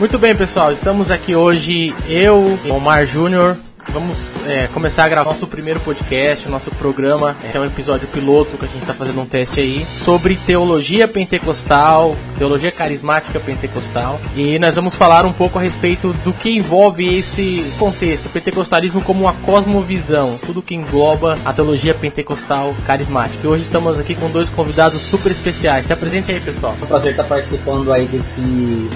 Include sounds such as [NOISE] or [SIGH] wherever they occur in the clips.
Muito bem, pessoal, estamos aqui hoje, eu, Omar Júnior, Vamos é, começar a gravar nosso primeiro podcast, nosso programa. Esse é um episódio piloto que a gente está fazendo um teste aí sobre teologia pentecostal, teologia carismática pentecostal. E nós vamos falar um pouco a respeito do que envolve esse contexto, pentecostalismo como uma cosmovisão, tudo que engloba a teologia pentecostal carismática. E hoje estamos aqui com dois convidados super especiais. Se apresente aí, pessoal. É um prazer estar participando aí desse,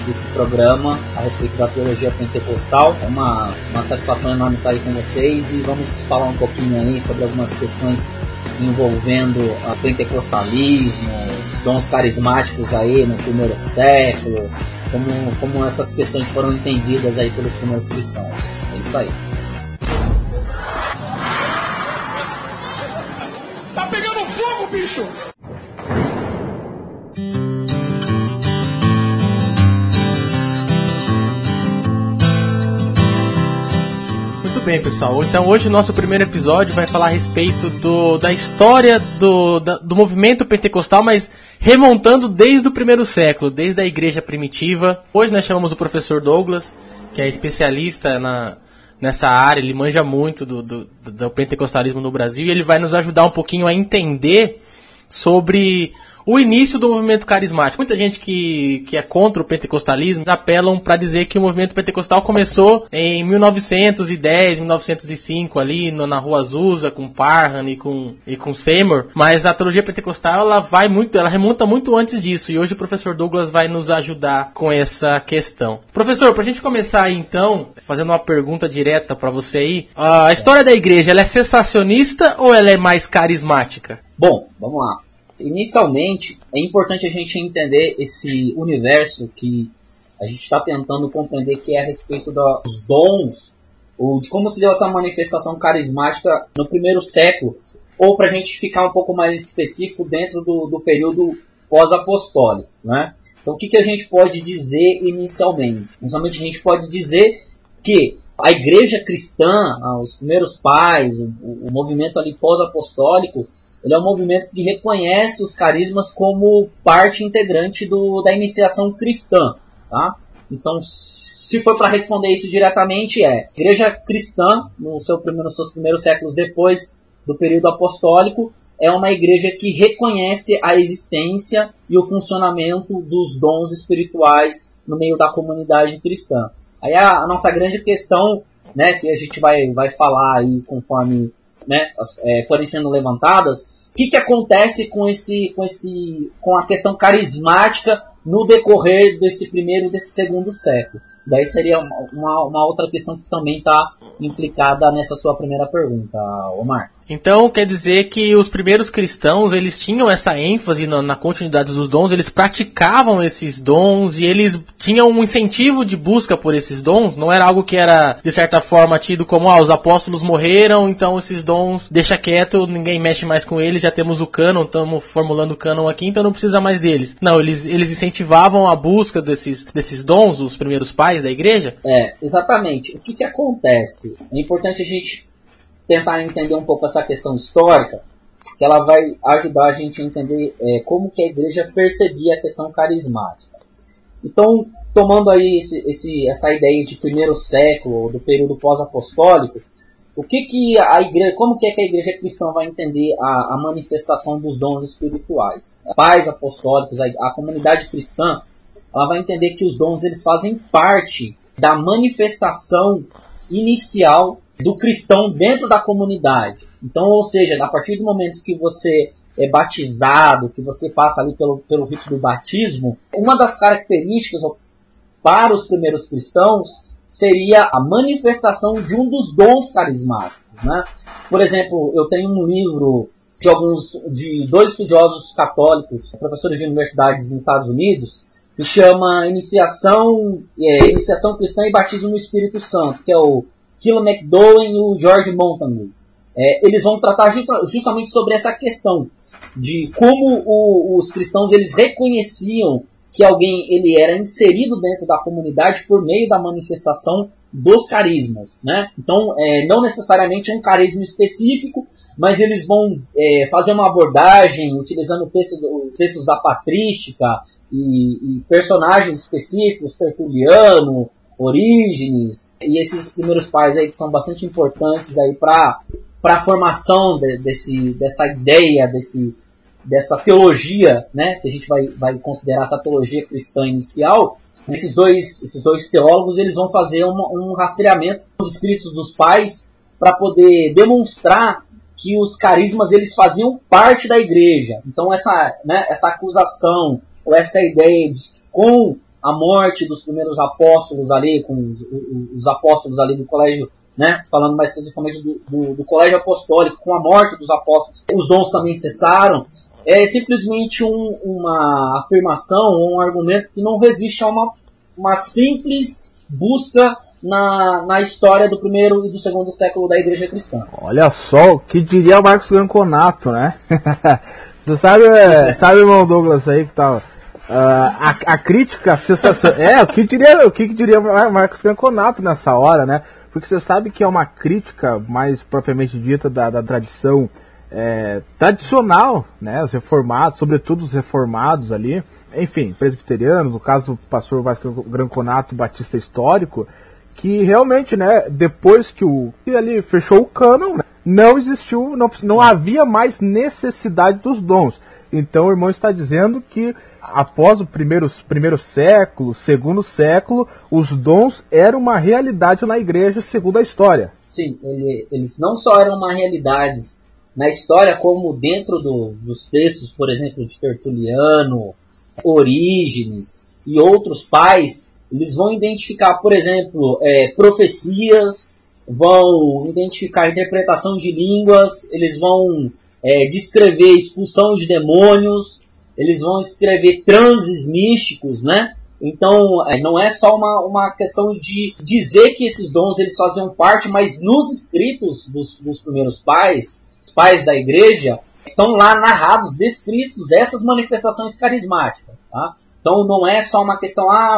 desse programa a respeito da teologia pentecostal. É uma, uma satisfação enorme estar aí com vocês e vamos falar um pouquinho aí sobre algumas questões envolvendo a pentecostalismo, os dons carismáticos aí no primeiro século, como, como essas questões foram entendidas aí pelos primeiros cristãos. É isso aí. Tá pegando fogo, bicho! Bem, pessoal. Então hoje o nosso primeiro episódio vai falar a respeito do, da história do, da, do movimento pentecostal, mas remontando desde o primeiro século, desde a igreja primitiva. Hoje nós chamamos o professor Douglas, que é especialista na, nessa área, ele manja muito do, do, do pentecostalismo no Brasil e ele vai nos ajudar um pouquinho a entender sobre o início do movimento carismático. Muita gente que, que é contra o pentecostalismo apelam para dizer que o movimento pentecostal começou em 1910, 1905 ali no, na Rua Azusa com Parham e com e com Seymour, mas a teologia pentecostal ela vai muito, ela remonta muito antes disso e hoje o professor Douglas vai nos ajudar com essa questão. Professor, para a gente começar aí, então, fazendo uma pergunta direta para você aí, a história da igreja ela é sensacionista ou ela é mais carismática? Bom, vamos lá. Inicialmente, é importante a gente entender esse universo que a gente está tentando compreender, que é a respeito dos dons, ou de como se deu essa manifestação carismática no primeiro século, ou para a gente ficar um pouco mais específico dentro do, do período pós-apostólico. Né? Então, o que, que a gente pode dizer inicialmente? Inicialmente, a gente pode dizer que a igreja cristã, ah, os primeiros pais, o, o movimento ali pós-apostólico, ele é um movimento que reconhece os carismas como parte integrante do, da iniciação cristã. Tá? Então, se for para responder isso diretamente, é Igreja cristã, no seu primeiro, nos seus primeiros séculos depois do período apostólico, é uma igreja que reconhece a existência e o funcionamento dos dons espirituais no meio da comunidade cristã. Aí a, a nossa grande questão, né, que a gente vai, vai falar aí conforme né, é, forem sendo levantadas, o que, que acontece com esse, com esse, com a questão carismática no decorrer desse primeiro desse segundo século. Daí seria uma, uma outra questão que também está implicada nessa sua primeira pergunta, Omar. Então quer dizer que os primeiros cristãos eles tinham essa ênfase na, na, continuidade dos dons, eles praticavam esses dons e eles tinham um incentivo de busca por esses dons. Não era algo que era de certa forma tido como ah, os apóstolos morreram, então esses dons deixa quieto, ninguém mexe mais com eles, já temos o cânon, estamos formulando o cânon aqui, então não precisa mais deles. Não, eles eles incentivavam a busca desses desses dons, os primeiros pais da igreja. É, exatamente. O que que acontece? É importante a gente tentar entender um pouco essa questão histórica, que ela vai ajudar a gente a entender é, como que a igreja percebia a questão carismática. Então, tomando aí esse, esse, essa ideia de primeiro século, do período pós-apostólico, o que que a igreja, como que é que a igreja cristã vai entender a, a manifestação dos dons espirituais? Pais apostólicos, a, a comunidade cristã, ela vai entender que os dons eles fazem parte da manifestação inicial do cristão dentro da comunidade. Então, ou seja, a partir do momento que você é batizado, que você passa ali pelo, pelo rito do batismo, uma das características para os primeiros cristãos seria a manifestação de um dos dons carismáticos. Né? Por exemplo, eu tenho um livro de alguns de dois estudiosos católicos, professores de universidades nos Estados Unidos, que chama Iniciação, é, Iniciação Cristã e Batismo no Espírito Santo, que é o Kilo McDowell e o George Montagu. É, eles vão tratar justamente sobre essa questão de como o, os cristãos eles reconheciam que alguém ele era inserido dentro da comunidade por meio da manifestação dos carismas, né? Então, é, não necessariamente um carisma específico, mas eles vão é, fazer uma abordagem utilizando textos, textos da patrística, e, e personagens específicos, Tertuliano, Orígenes, e esses primeiros pais aí que são bastante importantes aí para a formação de, desse, dessa ideia, desse, dessa teologia, né, que a gente vai, vai considerar essa teologia cristã inicial, esses dois, esses dois teólogos eles vão fazer um, um rastreamento dos escritos dos pais para poder demonstrar que os carismas eles faziam parte da igreja. Então essa, né, essa acusação ou essa ideia de que com a morte dos primeiros apóstolos ali, com os, os apóstolos ali do colégio, né, falando mais especificamente do, do, do, colégio apostólico, com a morte dos apóstolos, os dons também cessaram, é simplesmente um, uma afirmação um argumento que não resiste a uma, uma simples busca na, na história do primeiro e do segundo século da igreja cristã. Olha só, o que diria Marcos Granconato, né? [LAUGHS] Você sabe, sabe, irmão Douglas aí que tá Uh, a, a, crítica sensacional. É, o que diria, o que diria Marcos Canconato nessa hora, né? Porque você sabe que é uma crítica mais propriamente dita da, da tradição é, tradicional, né? Os reformados, sobretudo os reformados ali, enfim, presbiterianos, no caso do pastor Vasco Granconato Batista Histórico, que realmente, né, depois que o que ali fechou o cânon, né, não existiu, não, não havia mais necessidade dos dons. Então o irmão está dizendo que após o primeiro, primeiro século, segundo século, os dons eram uma realidade na igreja, segundo a história. Sim, ele, eles não só eram uma realidade na história, como dentro do, dos textos, por exemplo, de Tertuliano, Orígenes e outros pais, eles vão identificar, por exemplo, é, profecias, vão identificar interpretação de línguas, eles vão é, descrever expulsão de demônios, eles vão escrever transes místicos, né? Então, é, não é só uma, uma questão de dizer que esses dons eles faziam parte, mas nos escritos dos, dos primeiros pais, pais da igreja, estão lá narrados, descritos essas manifestações carismáticas. Tá? Então, não é só uma questão, ah,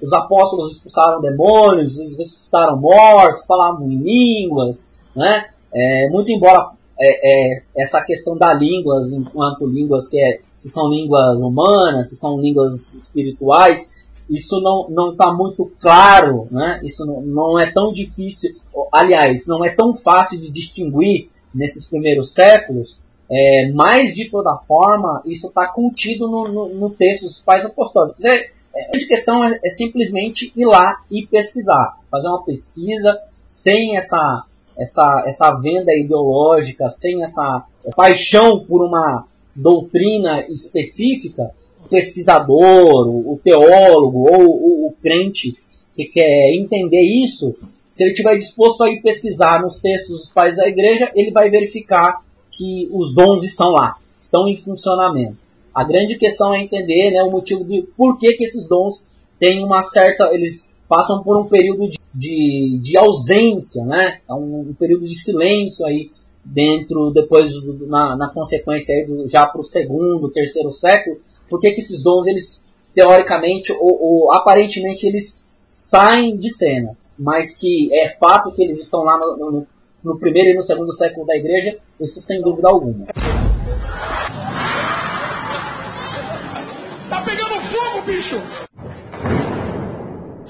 os apóstolos expulsaram demônios, eles ressuscitaram mortos, falavam em línguas, né? É, muito embora é, é, essa questão da línguas, enquanto línguas, se, é, se são línguas humanas, se são línguas espirituais, isso não está muito claro, né? isso não, não é tão difícil, aliás, não é tão fácil de distinguir nesses primeiros séculos, é, mas de toda forma, isso está contido no, no, no, texto dos pais apostólicos. É, é, a grande questão é, é simplesmente ir lá e pesquisar, fazer uma pesquisa sem essa essa, essa venda ideológica, sem essa paixão por uma doutrina específica, o pesquisador, o, teólogo ou o, o crente que quer entender isso, se ele estiver disposto a ir pesquisar nos textos dos pais da igreja, ele vai verificar que os dons estão lá, estão em funcionamento. A grande questão é entender né, o motivo de por que, que esses dons têm uma certa. Eles passam por um período de, de, de ausência, né? É um, um, período de silêncio aí dentro, depois na, na consequência aí do, já para o segundo, terceiro século. Por que esses dons eles teoricamente ou, ou, aparentemente eles saem de cena, mas que é fato que eles estão lá no, no, no primeiro e no segundo século da igreja, isso sem dúvida alguma. Tá pegando fogo, bicho!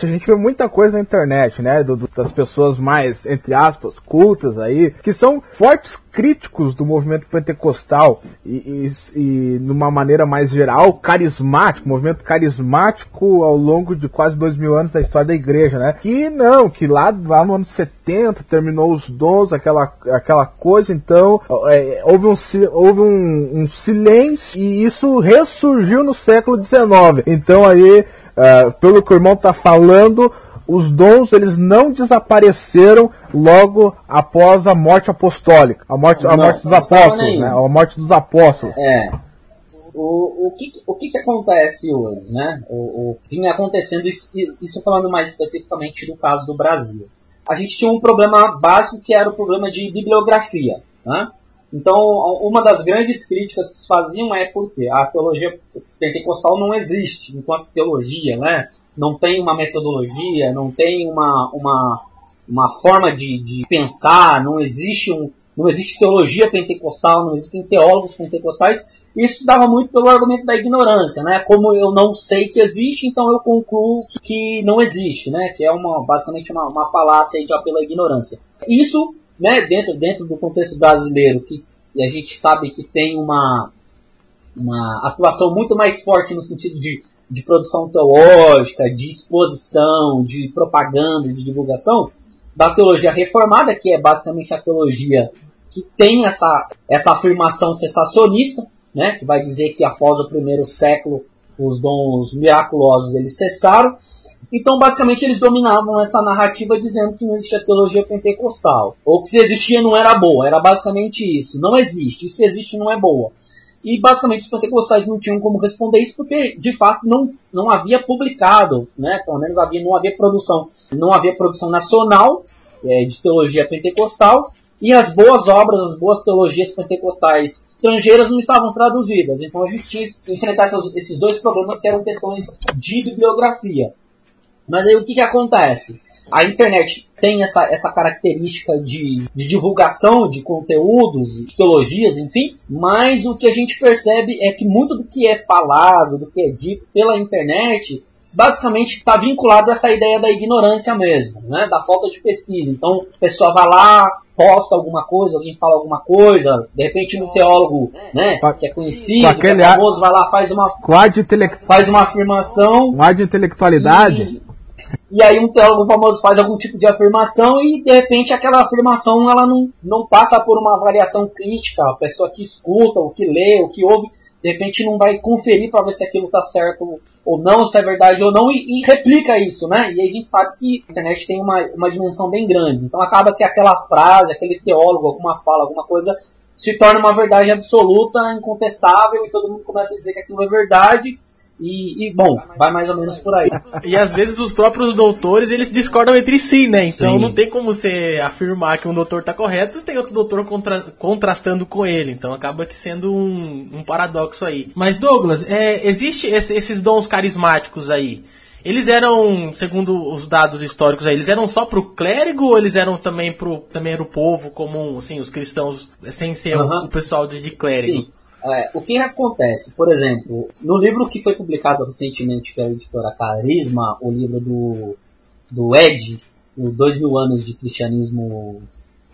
A gente vê muita coisa na internet, né? Do, do, das pessoas mais, entre aspas, cultas aí, que são fortes críticos do movimento pentecostal e, e, e numa maneira mais geral, carismático, movimento carismático ao longo de quase dois mil anos da história da igreja, né? Que não, que lá, lá no ano 70 terminou os dons, aquela, aquela coisa, então é, houve, um, houve um, um silêncio e isso ressurgiu no século XIX. Então aí uh, pelo que o irmão está falando, os dons eles não desapareceram logo após a morte apostólica, a morte, não, a morte dos apóstolos, né? A morte dos apóstolos. É. O, o, que, o que, que acontece hoje, né? O, o vinha acontecendo isso, isso falando mais especificamente do caso do Brasil. A gente tinha um problema básico que era o problema de bibliografia, né? Então, uma das grandes críticas que se faziam é porque a teologia pentecostal não existe enquanto teologia, né? Não tem uma metodologia, não tem uma, uma, uma forma de, de pensar, não existe um, não existe teologia pentecostal, não existem teólogos pentecostais. Isso dava muito pelo argumento da ignorância, né? Como eu não sei que existe, então eu concluo que não existe, né? Que é uma, basicamente uma, uma falácia já pela ignorância. Isso, né, dentro, dentro do contexto brasileiro, que a gente sabe que tem uma, uma atuação muito mais forte no sentido de, de produção teológica, de exposição, de propaganda, de divulgação, da teologia reformada, que é basicamente a teologia que tem essa, essa afirmação cessacionista, né, que vai dizer que após o primeiro século os dons miraculosos eles cessaram. Então, basicamente, eles dominavam essa narrativa dizendo que não existia teologia pentecostal. Ou que se existia não era boa. Era basicamente isso. Não existe. E se existe não é boa. E basicamente os pentecostais não tinham como responder isso porque de fato não, não havia publicado, né? Pelo menos havia, não havia produção, não havia produção nacional é, de teologia pentecostal e as boas obras, as boas teologias pentecostais estrangeiras não estavam traduzidas. Então a gente tinha que enfrentar essas, esses dois problemas que eram questões de bibliografia. Mas aí o que, que acontece? A internet tem essa, essa característica de, de divulgação de conteúdos, de teologias, enfim, mas o que a gente percebe é que muito do que é falado, do que é dito pela internet, basicamente está vinculado a essa ideia da ignorância mesmo, né? da falta de pesquisa. Então, a pessoa vai lá, posta alguma coisa, alguém fala alguma coisa, de repente um teólogo, né, que é conhecido, que é famoso, vai lá, faz uma, faz uma afirmação. Um ar de intelectualidade. E, e aí um teólogo famoso faz algum tipo de afirmação e de repente aquela afirmação ela não, não passa por uma avaliação crítica, a pessoa que escuta, o que lê, o que ouve, de repente não vai conferir para ver se aquilo está certo ou não, se é verdade ou não, e, e, replica isso, né? E a gente sabe que a internet tem uma, uma dimensão bem grande. Então acaba que aquela frase, aquele teólogo, alguma fala, alguma coisa, se torna uma verdade absoluta, incontestável, e todo mundo começa a dizer que aquilo é verdade, e, e, bom, vai mais ou menos por aí. E às vezes os próprios doutores eles discordam entre si, né? Então Sim. não tem como você afirmar que um doutor está correto se tem outro doutor contra, contrastando com ele. Então acaba que sendo um, um paradoxo aí. Mas Douglas, é, existe esse, esses dons carismáticos aí. Eles eram, segundo os dados históricos aí, eles eram só pro clérigo ou eles eram também pro, também pro povo comum, assim, os cristãos, sem ser uhum. o, o, pessoal de, de clérigo? Sim. É, o que acontece? Por exemplo, no livro que foi publicado recentemente pela editora Carisma, o livro do, do Ed, o Dois Mil Anos de Cristianismo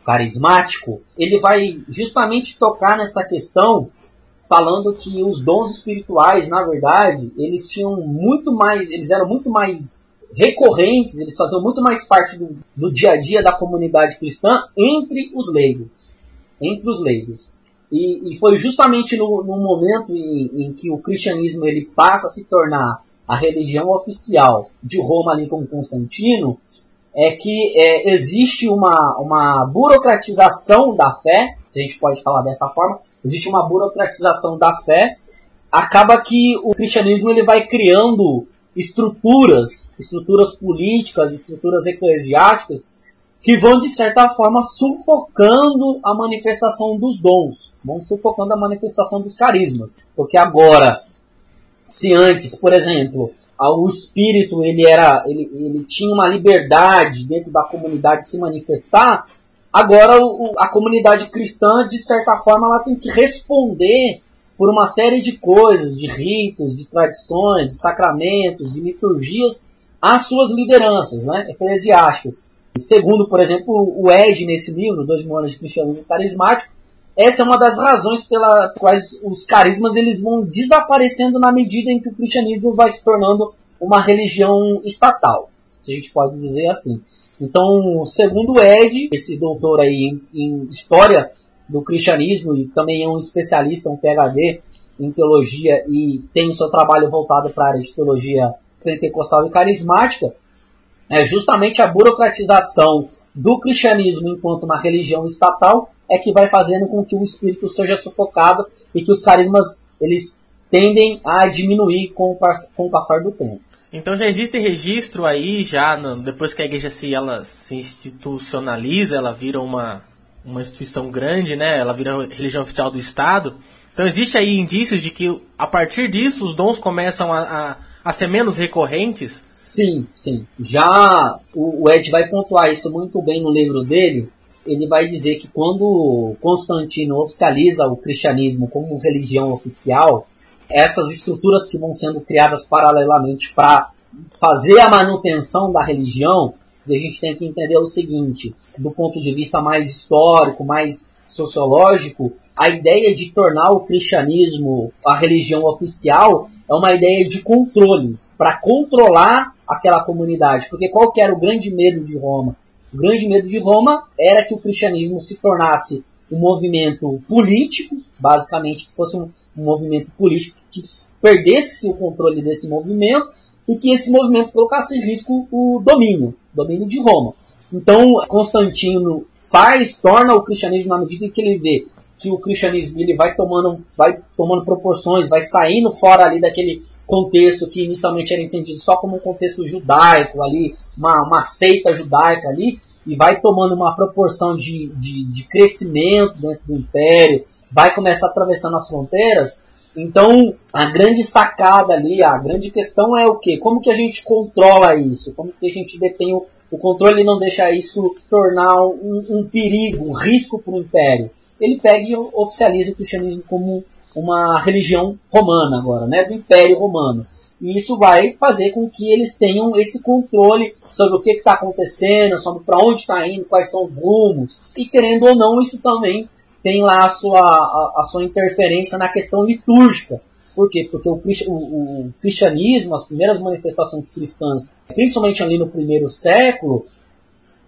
Carismático, ele vai justamente tocar nessa questão, falando que os dons espirituais, na verdade, eles tinham muito mais, eles eram muito mais recorrentes, eles faziam muito mais parte do, do dia a dia da comunidade cristã entre os leigos. Entre os leigos. E, e foi justamente no, no momento em, em, que o cristianismo ele passa a se tornar a religião oficial de Roma ali com Constantino, é que é, existe uma, uma burocratização da fé, se a gente pode falar dessa forma, existe uma burocratização da fé, acaba que o cristianismo ele vai criando estruturas, estruturas políticas, estruturas eclesiásticas, que vão de certa forma sufocando a manifestação dos dons, vão sufocando a manifestação dos carismas, porque agora, se antes, por exemplo, o espírito ele era, ele, ele tinha uma liberdade dentro da comunidade de se manifestar, agora o, a comunidade cristã de certa forma ela tem que responder por uma série de coisas, de ritos, de tradições, de sacramentos, de liturgias às suas lideranças, né, eclesiásticas. Segundo, por exemplo, o Ed nesse livro, Dois Mil Anos de Cristianismo Carismático, essa é uma das razões pelas quais os carismas eles vão desaparecendo na medida em que o cristianismo vai se tornando uma religião estatal, se a gente pode dizer assim. Então, segundo o Ed, esse doutor aí em, história do cristianismo e também é um especialista, um PhD em teologia e tem seu trabalho voltado para a área de teologia pentecostal e carismática, é justamente a burocratização do cristianismo enquanto uma religião estatal é que vai fazendo com que o espírito seja sufocado e que os carismas eles tendem a diminuir com o, com o passar do tempo. Então já existe registro aí, já no, depois que a igreja se, ela se institucionaliza, ela vira uma, uma instituição grande, né? Ela vira religião oficial do Estado. Então existe aí indícios de que a partir disso os dons começam a, a a ser menos recorrentes? Sim, sim. Já o, Ed vai pontuar isso muito bem no livro dele, ele vai dizer que quando Constantino oficializa o cristianismo como religião oficial, essas estruturas que vão sendo criadas paralelamente para fazer a manutenção da religião, a gente tem que entender o seguinte, do ponto de vista mais histórico, mais sociológico, a ideia de tornar o cristianismo a religião oficial é uma ideia de controle, para controlar aquela comunidade. Porque qual era o grande medo de Roma? O grande medo de Roma era que o cristianismo se tornasse um movimento político, basicamente que fosse um, um movimento político que perdesse o controle desse movimento e que esse movimento colocasse em risco o domínio, o domínio de Roma. Então, Constantino faz, torna o cristianismo na medida em que ele vê que o cristianismo ele vai tomando, vai tomando proporções, vai saindo fora ali daquele contexto que inicialmente era entendido só como um contexto judaico ali, uma, uma seita judaica ali, e vai tomando uma proporção de, de, de crescimento dentro do império, vai começar atravessando as fronteiras. Então, a grande sacada ali, a grande questão é o que? Como que a gente controla isso? Como que a gente detém o, o controle e não deixa isso tornar um, um perigo, um risco para o império? Ele pega e oficializa o cristianismo como uma religião romana agora, né, do Império Romano. E isso vai fazer com que eles tenham esse controle sobre o que está acontecendo, sobre para onde está indo, quais são os rumos. E querendo ou não, isso também tem lá a sua, a, a sua interferência na questão litúrgica. Por quê? Porque o, o, o, cristianismo, as primeiras manifestações cristãs, principalmente ali no primeiro século,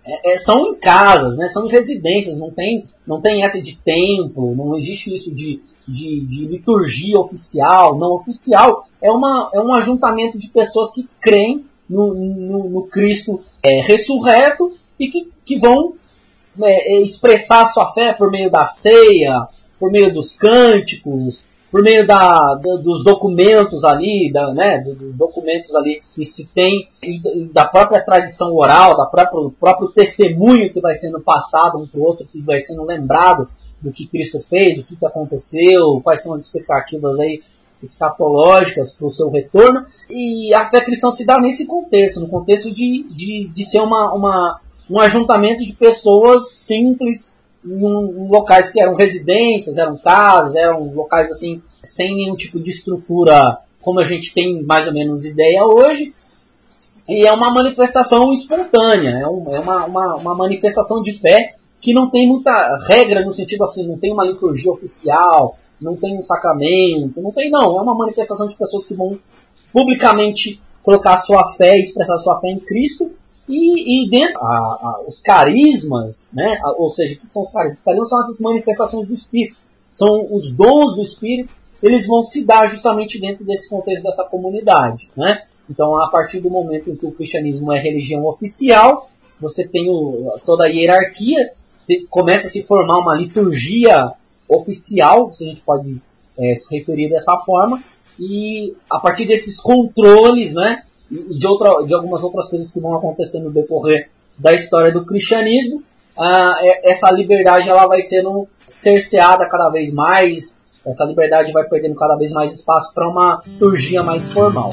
é, é, são em casas, né? são em residências, não tem, não tem essa de templo, não existe isso de de, de liturgia oficial, não oficial, é, uma, é um ajuntamento de pessoas que creem no, no, no Cristo é, ressurreto e que, que vão é, é expressar sua fé por meio da ceia, por meio dos cânticos, por meio da, dos documentos ali, da, né, dos documentos ali que se tem, da própria tradição oral, da própria, do próprio testemunho que vai sendo passado um para o outro, que vai sendo lembrado do que Cristo fez, do que, que aconteceu, quais são as expectativas aí escatológicas para o seu retorno. E a fé cristã se dá nesse contexto, no contexto de, de, de ser uma, uma, um ajuntamento de pessoas simples em, locais que eram residências, eram casas, eram locais assim, sem nenhum tipo de estrutura como a gente tem mais ou menos ideia hoje. E é uma manifestação espontânea, é, um, é uma, uma, uma manifestação de fé que não tem muita regra no sentido assim, não tem uma liturgia oficial, não tem um sacramento, não tem não, é uma manifestação de pessoas que vão publicamente colocar sua fé, expressar sua fé em Cristo e, e dentro a, a, os carismas, né, a, ou seja, o que são os carismas? Os carismas são essas manifestações do Espírito, são os dons do Espírito, eles vão se dar justamente dentro desse contexto dessa comunidade, né? Então, a partir do momento em que o cristianismo é religião oficial, você tem o, toda a hierarquia começa a se formar uma liturgia oficial, se a gente pode é, se referir dessa forma, e a partir desses controles, né, e de, outra, de algumas outras coisas que vão acontecer no decorrer da história do cristianismo, ah, essa liberdade ela vai sendo cerceada cada vez mais, essa liberdade vai perdendo cada vez mais espaço para uma liturgia mais formal.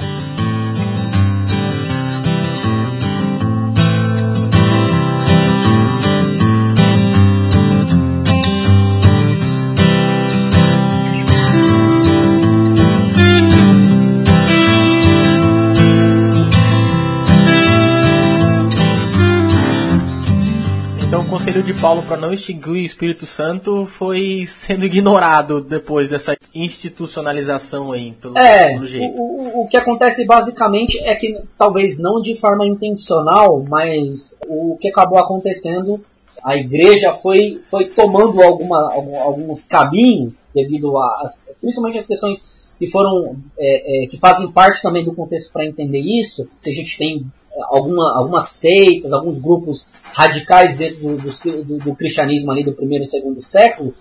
Conselho de Paulo para não extinguir o Espírito Santo foi sendo ignorado depois dessa institucionalização aí, pelo, é, pelo jeito. O, o, o que acontece basicamente é que, talvez não de forma intencional, mas o que acabou acontecendo a igreja foi, foi tomando alguma, alguns caminhos devido a principalmente as questões que foram é, é, que fazem parte também do contexto para entender isso que a gente tem alguma, algumas seitas, alguns grupos radicais dentro do, do, do, cristianismo ali do primeiro e segundo século.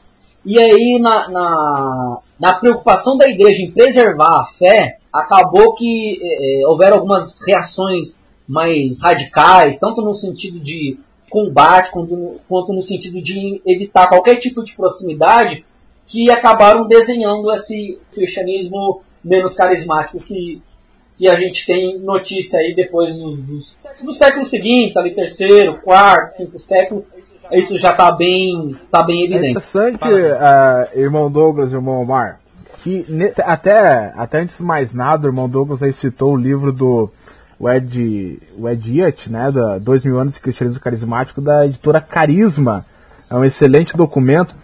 E aí, na, na, na preocupação da igreja em preservar a fé, acabou que é, houveram algumas reações mais radicais, tanto no sentido de combate quanto, quanto no sentido de evitar qualquer tipo de proximidade, que acabaram desenhando esse cristianismo menos carismático que que a gente tem notícia aí depois dos, dos, dos séculos seguintes, ali terceiro, quarto, quinto século, isso já está bem, tá bem É evidente. interessante, uh, irmão Douglas, irmão Omar, que até, até antes de mais nada, o irmão Douglas aí citou o livro do o Ed, o Ed Iat, né, da Dois Mil Anos de Cristianismo Carismático, da editora Carisma. É um excelente documento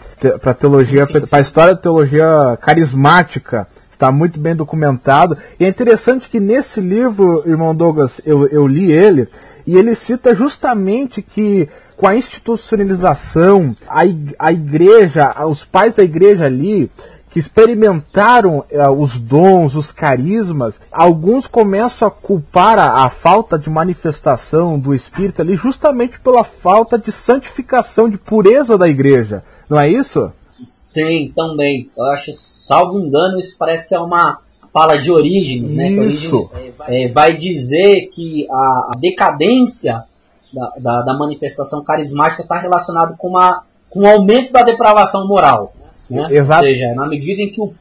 para teologia, para a história da teologia carismática. Está muito bem documentado. E é interessante que nesse livro, irmão Douglas, eu, eu li ele, e ele cita justamente que com a institucionalização, a, a igreja, os pais da igreja ali, que experimentaram eh, os dons, os carismas, alguns começam a culpar a, a falta de manifestação do Espírito ali justamente pela falta de santificação, de pureza da igreja. Não é isso? Sim, também. Eu acho, salvo engano, isso parece que é uma fala de Orígenes, né? Que Isso. Orígenes é, vai dizer que a, a decadência da, da, da manifestação carismática está relacionado com, uma, com o aumento da depravação moral. Né? Exato. Ou seja, na medida em que o,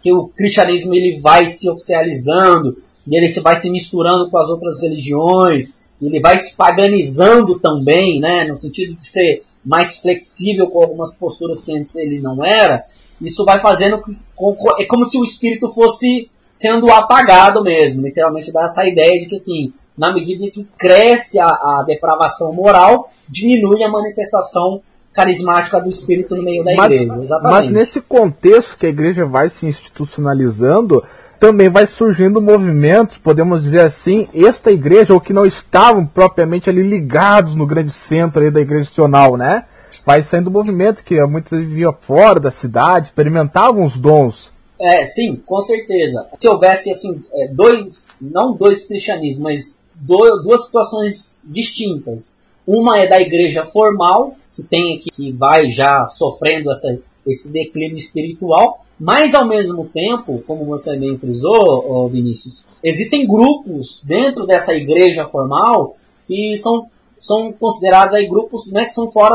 que o cristianismo ele vai se oficializando, e ele se vai se misturando com as outras religiões, ele vai se paganizando também, né, no sentido de ser mais flexível com algumas posturas que antes ele não era, isso vai fazendo com- com- é como se o espírito fosse sendo apagado mesmo, literalmente dá essa ideia de que assim, na medida em que cresce a, a depravação moral, diminui a manifestação carismática do espírito no meio da Mas, igreja, exatamente. mas nesse contexto que a igreja vai se institucionalizando, também vai surgindo movimentos, podemos dizer assim, esta igreja, ou que não estavam propriamente ali ligados no grande centro da igreja institucional, né? Vai saindo movimentos que muitos viviam fora da cidade, experimentavam os dons. É, sim, com certeza. Se houvesse assim, é, dois, não dois cristianismos, mas do- duas situações distintas. Uma é da igreja formal, que tem aqui, que vai já sofrendo essa, esse declínio espiritual, mas ao mesmo tempo, como você bem frisou, Vinícius, existem grupos dentro dessa igreja formal que são, são considerados aí grupos né, que são fora,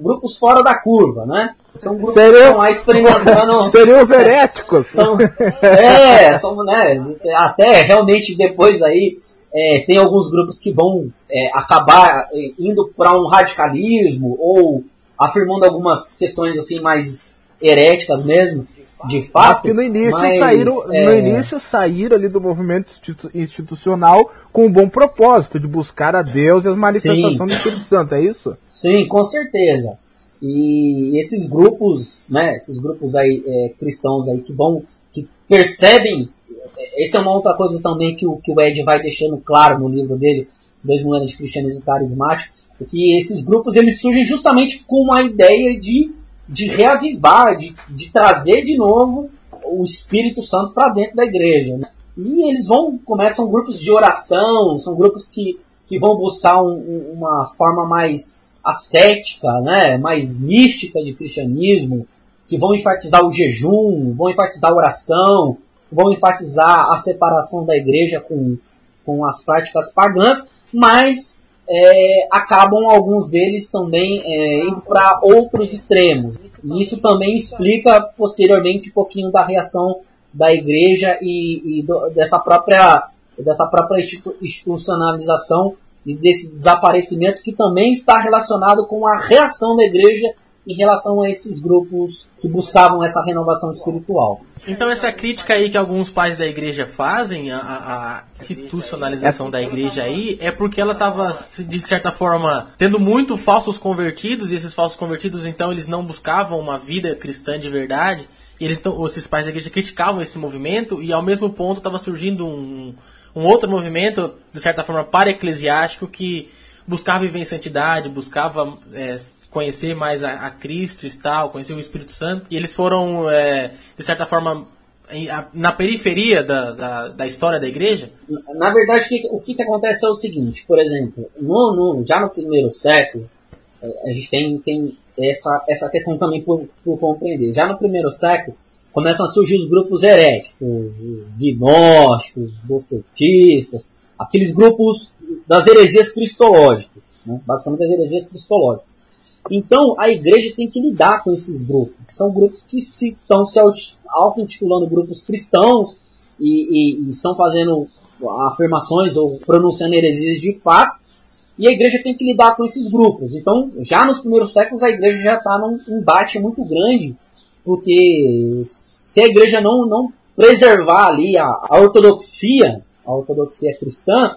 grupos fora da curva, né? São grupos que Seria- estão lá experimentando [LAUGHS] Seriam os heréticos. são, é, são, né, até realmente depois aí é, tem alguns grupos que vão é, acabar indo para um radicalismo ou afirmando algumas questões assim mais heréticas mesmo, de fato. Mas no início mas, saíram, é, no início saíram ali do movimento institu- institucional com um bom propósito de buscar a Deus e as manifestações Sim. do Espírito Santo, é isso? Sim, com certeza. E esses grupos, né, esses grupos aí é, cristãos aí que vão, que percebem, é, essa é uma outra coisa também que o, que o Ed vai deixando claro no livro dele, Dois Mil Anos de Cristianismo Carismático, é que esses grupos eles surgem justamente com a ideia de, de reavivar, de, de trazer de novo o Espírito Santo para dentro da igreja. Né? E eles vão, começam grupos de oração, são grupos que, que vão buscar um- um- uma forma mais ascética, né, mais mística de cristianismo, que vão enfatizar o jejum, vão enfatizar a oração, vão enfatizar a separação da igreja com, com as práticas pagãs, mas é, acabam alguns deles também é, indo para outros extremos. E isso também explica posteriormente um pouquinho da reação da igreja e, e do- dessa própria dessa própria institu- institucionalização e desse desaparecimento que também está relacionado com a reação da igreja em relação a esses grupos que buscavam essa renovação espiritual. Então essa crítica aí que alguns pais da igreja fazem, a, a- a institucionalização da igreja aí, é porque ela estava, de certa forma, tendo muito falsos convertidos, e esses falsos convertidos, então, eles não buscavam uma vida cristã de verdade, e eles, então, esses pais da igreja criticavam esse movimento, e ao mesmo ponto estava surgindo um, um outro movimento, de certa forma, para-eclesiástico, que buscava viver em santidade, buscava é, conhecer mais a, a Cristo e tal, conhecer o Espírito Santo. E eles foram, é, de certa forma, na periferia da, da, da história da igreja. Na verdade, o que, o que, acontece é o seguinte, por exemplo, no, no- já no primeiro século, eh, a gente tem, tem essa, essa questão também por, por compreender. Já no primeiro século, começam a surgir os grupos heréticos, os gnósticos, os docetistas, aqueles grupos das heresias cristológicas, né? basicamente as heresias cristológicas. Então, a igreja tem que lidar com esses grupos. que São grupos que se, estão se auto- auto-intitulando grupos cristãos e, e- e estão fazendo afirmações ou pronunciando heresias de fato. e a igreja tem que lidar com esses grupos. Então, já nos primeiros séculos, a igreja já está num embate muito grande, porque se a igreja não, não preservar ali a, a ortodoxia, a ortodoxia cristã,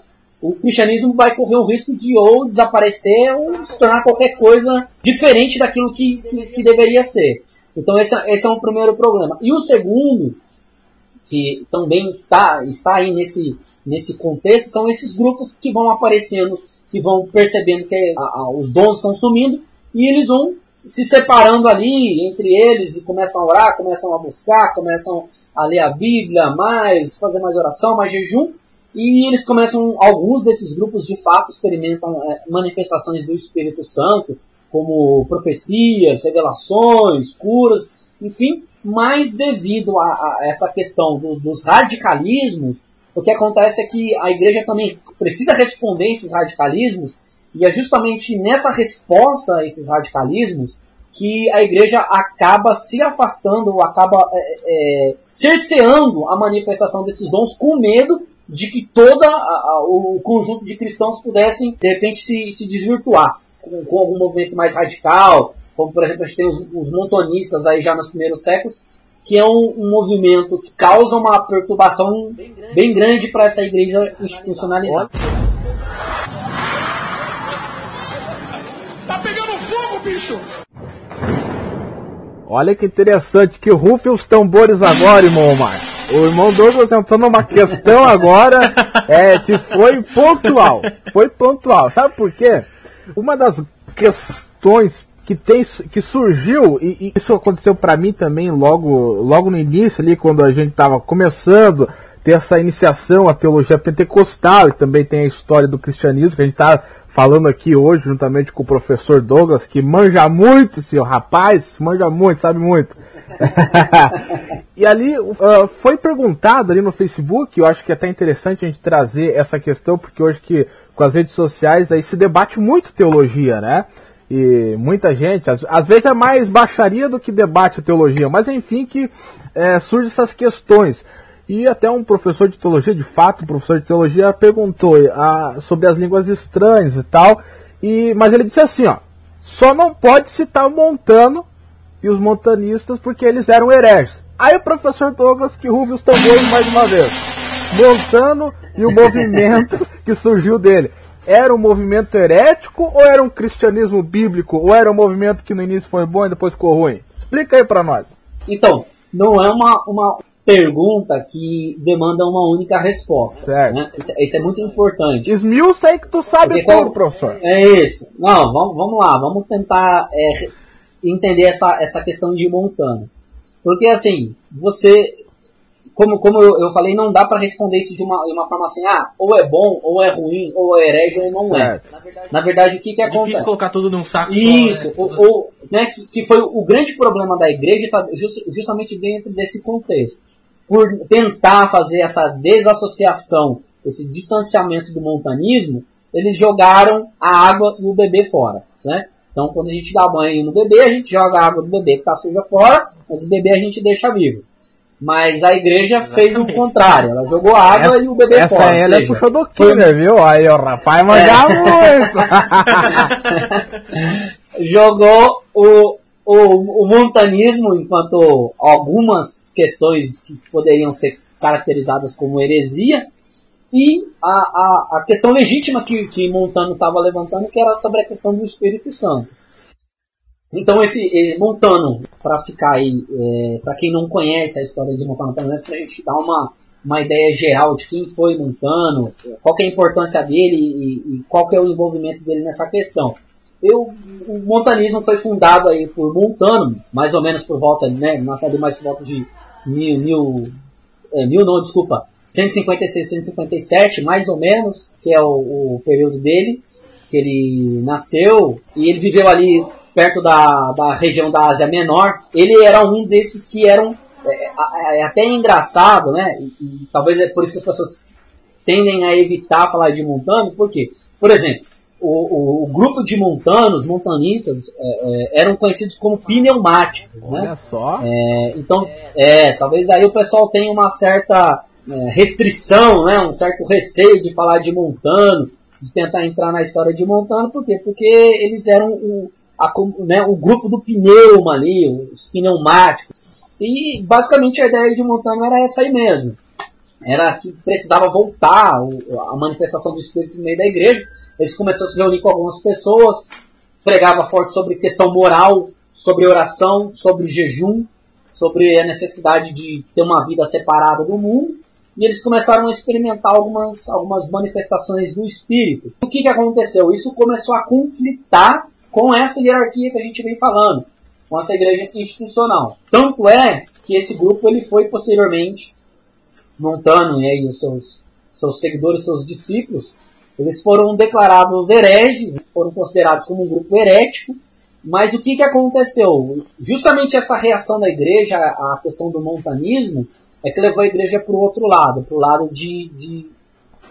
o cristianismo vai correr o risco de ou desaparecer ou se tornar qualquer coisa diferente daquilo que, que, que deveria ser. Então esse, esse, é um primeiro problema. E o segundo, que também tá, está aí nesse, nesse contexto, são esses grupos que vão aparecendo, que vão percebendo que a, a, os dons estão sumindo, e eles vão se separando ali entre eles e começam a orar, começam a buscar, começam a ler a Bíblia mais, fazer mais oração, mais jejum, e eles começam, alguns desses grupos de fato experimentam é, manifestações do Espírito Santo, como profecias, revelações, curas, enfim, mas devido a, a essa questão do, dos radicalismos, o que acontece é que a igreja também precisa responder esses radicalismos, e é justamente nessa resposta a esses radicalismos que a igreja acaba se afastando, acaba é, é, cerceando a manifestação desses dons com medo de que todo o conjunto de cristãos pudessem, de repente, se, se desvirtuar com, com, algum movimento mais radical, como por exemplo a gente tem os, os montonistas aí já nos primeiros séculos, que é um, um movimento que causa uma perturbação bem grande para essa igreja institucionalizada. Tá pegando fogo, bicho! Olha que interessante, que rufem os tambores agora, irmão Omar. O irmão Douglas entrou numa questão agora é, que foi pontual. Foi pontual. Sabe por quê? Uma das questões que tem que surgiu e, e isso aconteceu para mim também logo logo no início ali quando a gente estava começando ter essa iniciação à teologia pentecostal e também tem a história do cristianismo que a gente está falando aqui hoje, juntamente com o professor Douglas, que manja muito, senhor rapaz, manja muito, sabe muito. [LAUGHS] e ali uh, foi perguntado ali no Facebook, eu acho que é até interessante a gente trazer essa questão, porque hoje que com as redes sociais aí se debate muito teologia, né? E muita gente, às, às vezes é mais baixaria do que debate teologia, mas enfim que é, surgem essas questões. E até um professor de teologia, de fato, professor de teologia, perguntou a, sobre as línguas estranhas e tal. E, mas ele disse assim, ó, só não pode citar o Montano e os montanistas porque eles eram hereges. Aí o professor Douglas que ruve os tambores mais uma vez. Montano e o movimento [LAUGHS] que surgiu dele. Era um movimento herético ou era um cristianismo bíblico? Ou era um movimento que no início foi bom e depois ficou ruim? Explica aí para nós. Então, não é uma, uma pergunta que demanda uma única resposta. Certo. Né? Isso, isso, é muito importante. Esmiuça aí que tu sabe Porque tudo, professor. É isso. Não, vamos, vamos lá, vamos tentar é, entender essa, essa questão de montando. Porque assim, você como, como eu, eu falei, não dá para responder isso de uma, de uma forma assim, ah, ou é bom, ou é ruim, ou é herege, ou não é. Na verdade, Na verdade, o que que é acontece? difícil colocar tudo num saco Isso, só, né? o, o, né, que, que foi o grande problema da igreja, tá just, justamente dentro desse contexto. Por tentar fazer essa desassociação, esse distanciamento do montanismo, eles jogaram a água e o bebê fora, né? Então, quando a gente dá banho no bebê, a gente joga a água do bebê que está suja fora, mas o bebê a gente deixa vivo. Mas a igreja Exatamente. fez o contrário. Ela jogou água essa, e o bebê essa fora. Essa ela seja, puxou do Kinder, viu? Aí o rapaz manjava é. muito. [LAUGHS] jogou o, o, o montanismo, enquanto algumas questões que poderiam ser caracterizadas como heresia, e a, a, a questão legítima que, que Montano estava levantando, que era sobre a questão do Espírito Santo. Então esse Montano, para ficar aí, é, para quem não conhece a história de Montano, para a gente dar uma, uma ideia geral de quem foi Montano, qual é a importância dele e, e, qual é o envolvimento dele nessa questão. Eu, o montanismo foi fundado aí por Montano, mais ou menos por volta, né, nasceu mais por volta de mil, mil, é, mil não, desculpa, 156, 157, mais ou menos, que é o, o período dele, que ele nasceu, e ele viveu ali perto da, da região da Ásia Menor, ele era um desses que eram é, é, é até engraçado, né? E, e, talvez é por isso que as pessoas tendem a evitar falar de montano, porque, por exemplo, o, o, o grupo de montanos, montanistas, é, é, eram conhecidos como pneumáticos. Né? Olha só. É, então, é, talvez aí o pessoal tenha uma certa restrição, né? um certo receio de falar de montano, de tentar entrar na história de Montano, por quê? Porque eles eram o, a, né, o grupo do pneuma ali, os pneumáticos. E basicamente a ideia de Montano era essa aí mesmo. Era que precisava voltar a manifestação do Espírito no meio da igreja. Eles começaram a se reunir com algumas pessoas, pregava forte sobre questão moral, sobre oração, sobre jejum, sobre a necessidade de ter uma vida separada do mundo e eles começaram a experimentar algumas, algumas manifestações do espírito. O que, que aconteceu? Isso começou a conflitar com essa hierarquia que a gente vem falando, com essa igreja institucional. Tanto é que esse grupo ele foi posteriormente montando e aí os seus, seus seguidores, seus discípulos, eles foram declarados hereges, foram considerados como um grupo herético, mas o que, que aconteceu? Justamente essa reação da igreja à questão do montanismo é que levou a igreja para o outro lado, para o lado de, de,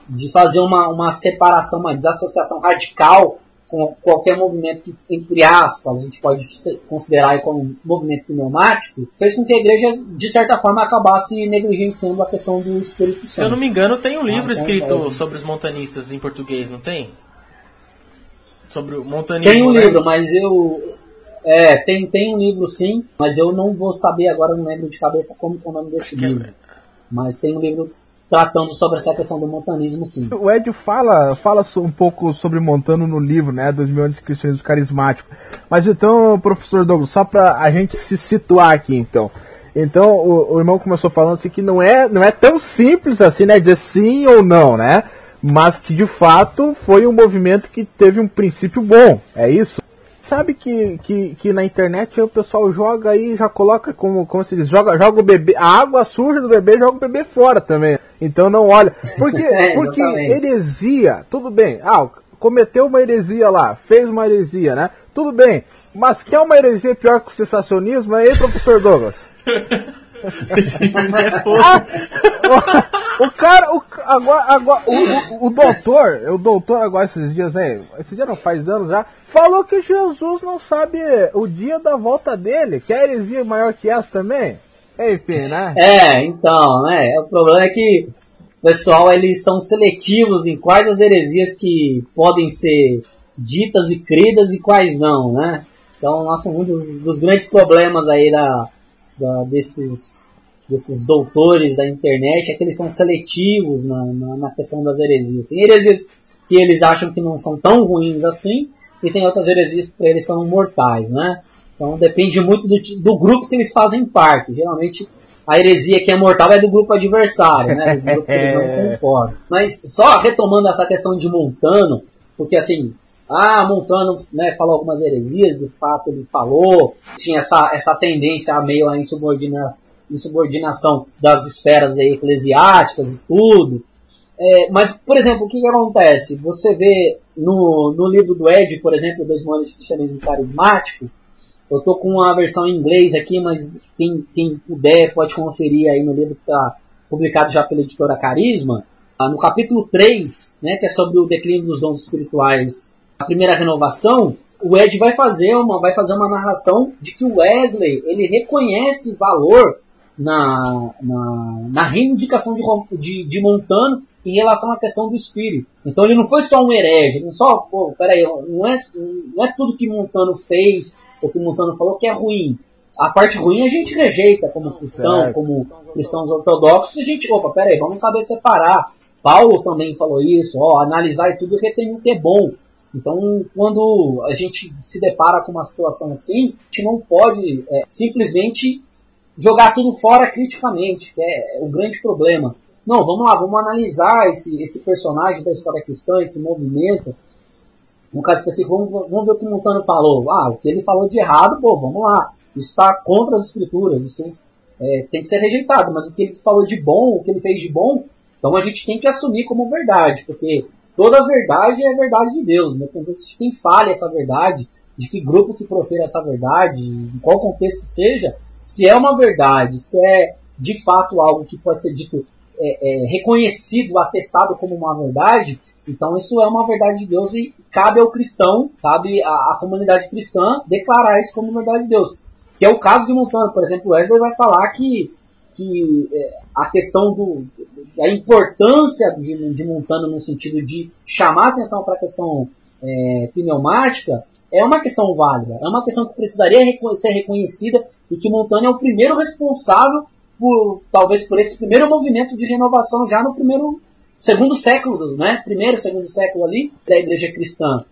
de fazer uma, uma separação, uma desassociação radical com qualquer movimento que, entre aspas, a gente pode considerar como um movimento pneumático, fez com que a igreja, de certa forma, acabasse negligenciando a questão do Espírito Santo. Se eu não me engano, tem um livro ah, escrito sobre os montanistas em português, não tem? Sobre o montanismo. Tem um né? livro, mas eu, é, tem, tem um livro sim, mas eu não vou saber agora, não lembro de cabeça como é o nome desse livro. Mas tem um livro tratando sobre essa questão do montanismo sim. O Ed fala, fala um pouco sobre Montano no livro, né, 2000 anos de cristianismo carismático. Mas então, professor Douglas, só para a gente se situar aqui então. Então, o, o, irmão começou falando assim que não é, não é tão simples assim, né, dizer sim ou não, né? Mas que de fato foi um movimento que teve um princípio bom, é isso? Sabe que, que, que na internet o pessoal joga aí já coloca como, como se diz, joga, joga o bebê, a água suja do bebê joga o bebê fora também. Então não olha. Porque, [LAUGHS] é, porque heresia, tudo bem. Ah, cometeu uma heresia lá, fez uma heresia, né? Tudo bem. Mas quer uma heresia pior que o sensacionismo? Aí, professor Douglas. [LAUGHS] o, cara, o, agora, agora o, o, o, doutor, o doutor agora esses dias aí, esse dia não faz anos já, falou que Jesus não sabe o dia da volta dele, que a heresia maior que essa também. Enfim, né? É, então, né? O problema é que o pessoal eles são seletivos em quais as heresias que podem ser ditas e cridas e quais não, né? Então, nossa, um dos, dos grandes problemas aí da, da, desses, desses doutores da internet é que eles são seletivos na, na, na, questão das heresias. Tem heresias que eles acham que não são tão ruins assim, e tem outras heresias que para eles são mortais, né? Então depende muito do, do grupo que eles fazem parte. Geralmente a heresia que é mortal é do grupo adversário, né? Do grupo que eles não [LAUGHS] concordam. Mas só retomando essa questão de Montano, porque assim, ah, Montano né, falou algumas heresias, de fato ele falou, tinha essa, essa tendência a meio a insubordina, insubordinação das esferas eclesiásticas e tudo. É, mas, por exemplo, o que, que, acontece? Você vê no, no livro do Ed, por exemplo, Dois Modos de Cristianismo Carismático, eu estou com a versão em inglês aqui, mas quem, quem puder pode conferir aí no livro que está publicado já pela editora Carisma. Ah, no capítulo 3, né, que é sobre o declínio dos dons espirituais primeira renovação, o Ed vai fazer uma, vai fazer uma narração de que o Wesley ele reconhece valor na, na, na reivindicação de, de, de, Montano em relação à questão do espírito. Então ele não foi só um herege, não só, pô, peraí, não é, não é tudo que Montano fez ou que Montano falou que é ruim. A parte ruim a gente rejeita como cristão, como cristãos ortodoxos, a gente, opa, peraí, vamos saber separar. Paulo também falou isso, ó, analisar e tudo e reter o que é bom. Então, quando a gente se depara com uma situação assim, a gente não pode é, simplesmente jogar tudo fora criticamente, que é, o grande problema. Não, vamos lá, vamos analisar esse, esse personagem da história cristã, esse movimento. No caso específico, vamos, vamos ver o que o Montano falou. Ah, o que ele falou de errado, pô, vamos lá. Isso está contra as escrituras, isso é, tem que ser rejeitado. Mas o que ele falou de bom, o que ele fez de bom, então a gente tem que assumir como verdade, porque toda verdade é verdade de Deus, de quem fale essa verdade, de que grupo que profere essa verdade, em qual contexto seja, se é uma verdade, se é de fato algo que pode ser dito é, é, reconhecido, atestado como uma verdade, então isso é uma verdade de Deus e cabe ao cristão, cabe à, à comunidade cristã declarar isso como verdade de Deus. Que é o caso de Montano, por exemplo, Wesley vai falar que que é, a questão do, da importância de, de Montano no sentido de chamar atenção para a questão é, pneumática é uma questão válida, é uma questão que precisaria ser reconhecida e que Montano é o primeiro responsável por, talvez por esse primeiro movimento de renovação já no primeiro, segundo século, né? Primeiro, segundo século ali da igreja cristã.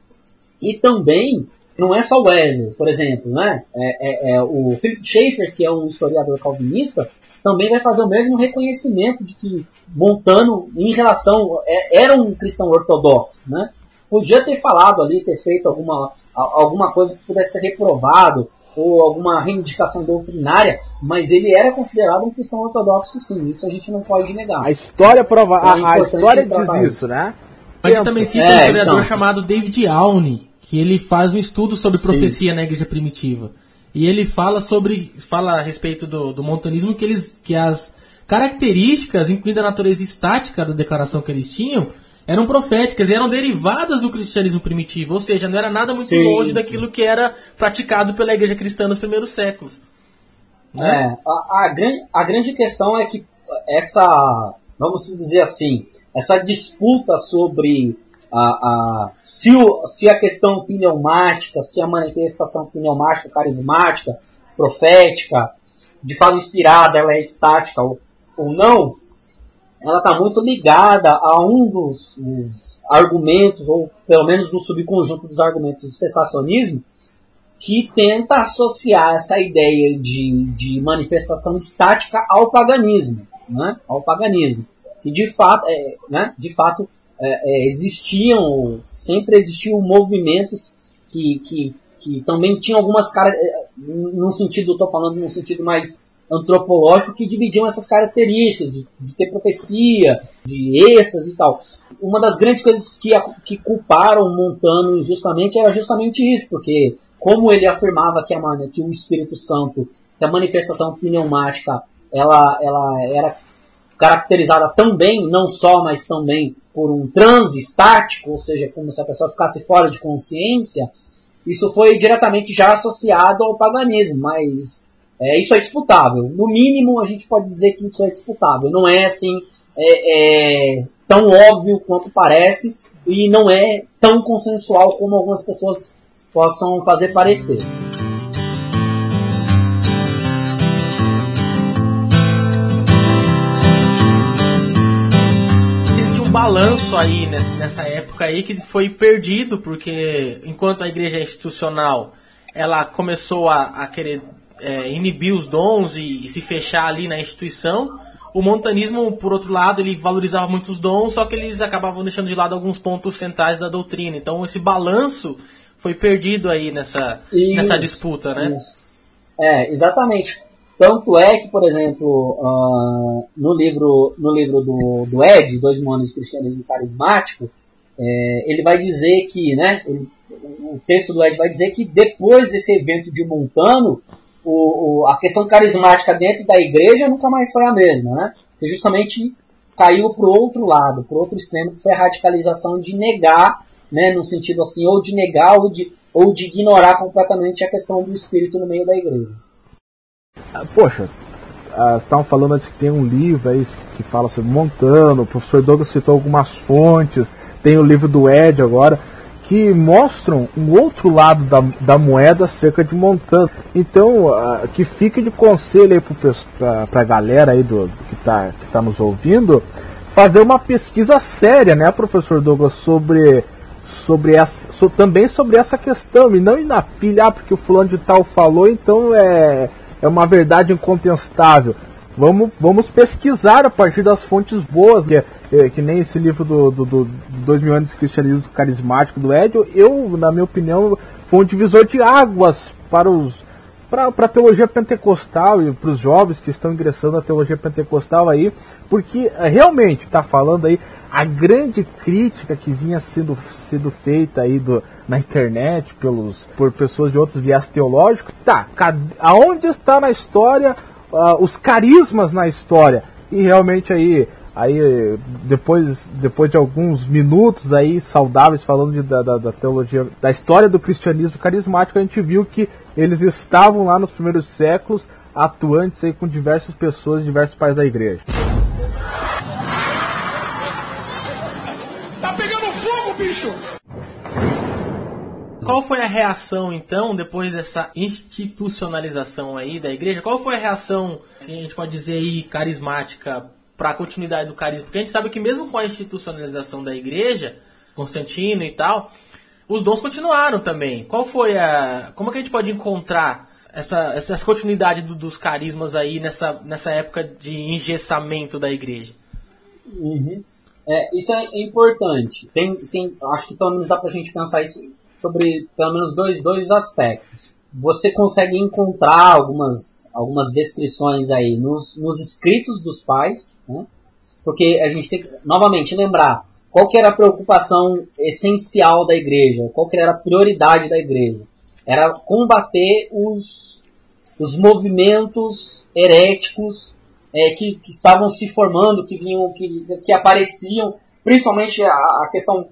E também não é só Wesley, por exemplo, né? É, é, é, o Philip Schaeffer, que é um historiador calvinista, também vai fazer o mesmo reconhecimento de que Montano, em relação, é, era um cristão ortodoxo, né? Podia ter falado ali, ter feito alguma, alguma coisa que pudesse ser reprovado, ou alguma reivindicação doutrinária, mas ele era considerado um cristão ortodoxo sim, isso a gente não pode negar. A história prova então, a, a história diz isso, né? Mas Tempo. também cita é, um historiador então. chamado David Alney, que ele faz um estudo sobre profecia sim. na igreja primitiva. E ele fala sobre fala a respeito do, do montanismo que eles que as características, incluindo a natureza estática da declaração que eles tinham, eram proféticas e eram derivadas do cristianismo primitivo, ou seja, não era nada muito sim, longe sim. daquilo que era praticado pela igreja cristã nos primeiros séculos. Né? É, a, a, grande, a grande questão é que essa, vamos dizer assim, essa disputa sobre a, a, se, o, se a questão pneumática, se a manifestação pneumática, carismática, profética, de fato inspirada, ela é estática ou, ou não, ela está muito ligada a um dos, dos, argumentos, ou pelo menos do subconjunto dos argumentos do cessacionismo, que tenta associar essa ideia de, de manifestação estática ao paganismo, né? ao paganismo, que de fato, é, né? de fato é, é, existiam, sempre existiam movimentos que, que, que também tinham algumas caras, é, no sentido, estou falando no sentido mais antropológico que dividiam essas características de, de, ter profecia, de êxtase e tal. Uma das grandes coisas que, que culparam Montano justamente era justamente isso, porque como ele afirmava que, a, que o Espírito Santo, que a manifestação pneumática, ela, ela era caracterizada também, não só, mas também por um transe estático, ou seja, como se a pessoa ficasse fora de consciência, isso foi diretamente já associado ao paganismo, mas é, isso é disputável. No mínimo, a gente pode dizer que isso é disputável. Não é assim é, é, tão óbvio quanto parece e não é tão consensual como algumas pessoas possam fazer parecer. Balanço aí nessa, época aí que foi perdido porque enquanto a igreja institucional ela começou a, a querer é, inibir os dons e, e, se fechar ali na instituição. O montanismo, por outro lado, ele valorizava muito os dons, só que eles acabavam deixando de lado alguns pontos centrais da doutrina. Então esse balanço foi perdido aí nessa, isso, nessa disputa, né? Isso. É, exatamente. Tanto é que, por exemplo, uh, no livro, no livro do, do Ed, Dois Mil Anos de Cristianismo Carismático, é, ele vai dizer que, né, ele, o texto do Ed vai dizer que depois desse evento de Montano, o, o, a questão carismática dentro da igreja nunca mais foi a mesma, né? Porque justamente caiu para o outro lado, para o outro extremo, que foi a radicalização de negar, né, no sentido assim, ou de negar ou de, ou de ignorar completamente a questão do espírito no meio da igreja. Ah, poxa, uh, estavam falando antes que tem um livro aí que fala sobre Montano, o professor Douglas citou algumas fontes, tem o livro do Ed agora que mostram um outro lado da, da moeda acerca de Montana. Então, uh, que fique de conselho aí para a galera aí do, que está que tá nos ouvindo, fazer uma pesquisa séria, né, professor Douglas, sobre, sobre essa, so, também sobre essa questão, e não ir na pilha, ah, porque o fulano de tal falou, então é, é uma verdade incontestável. Vamos, vamos pesquisar a partir das fontes boas, que, é, que nem esse livro do, do, do Dois Mil Anos de Cristianismo Carismático do Edio. Eu, na minha opinião, foi um divisor de águas para os para a teologia pentecostal e para os jovens que estão ingressando na teologia pentecostal aí, porque é, realmente está falando aí a grande crítica que vinha sendo, sendo feita aí do, na internet pelos, por pessoas de outros viés teológicos, tá, aonde está na história uh, os carismas na história. E realmente aí, aí depois, depois de alguns minutos aí saudáveis falando de, da, da, teologia, da história do cristianismo carismático, a gente viu que eles estavam lá nos primeiros séculos atuantes aí com diversas pessoas, diversos pais da igreja. Tá pegando bicho! Qual foi a reação, então, depois dessa institucionalização aí da igreja? Qual foi a reação, que a gente pode dizer aí, carismática para a continuidade do carisma? Porque a gente sabe que mesmo com a institucionalização da igreja, Constantino e tal, os dons continuaram também. Qual foi a... Como é que a gente pode encontrar essa, essa continuidade do, dos carismas aí nessa, nessa época de engessamento da igreja? Uhum. É, isso é importante. Tem, tem, acho que pelo menos dá pra gente pensar isso sobre pelo menos dois, dois aspectos. Você consegue encontrar algumas, algumas descrições aí nos, nos escritos dos pais, né? porque a gente tem que, novamente, lembrar qual que era a preocupação essencial da igreja, qual que era a prioridade da igreja. Era combater os, os movimentos heréticos é, que, que, estavam se formando, que vinham, que, que apareciam, principalmente a, a questão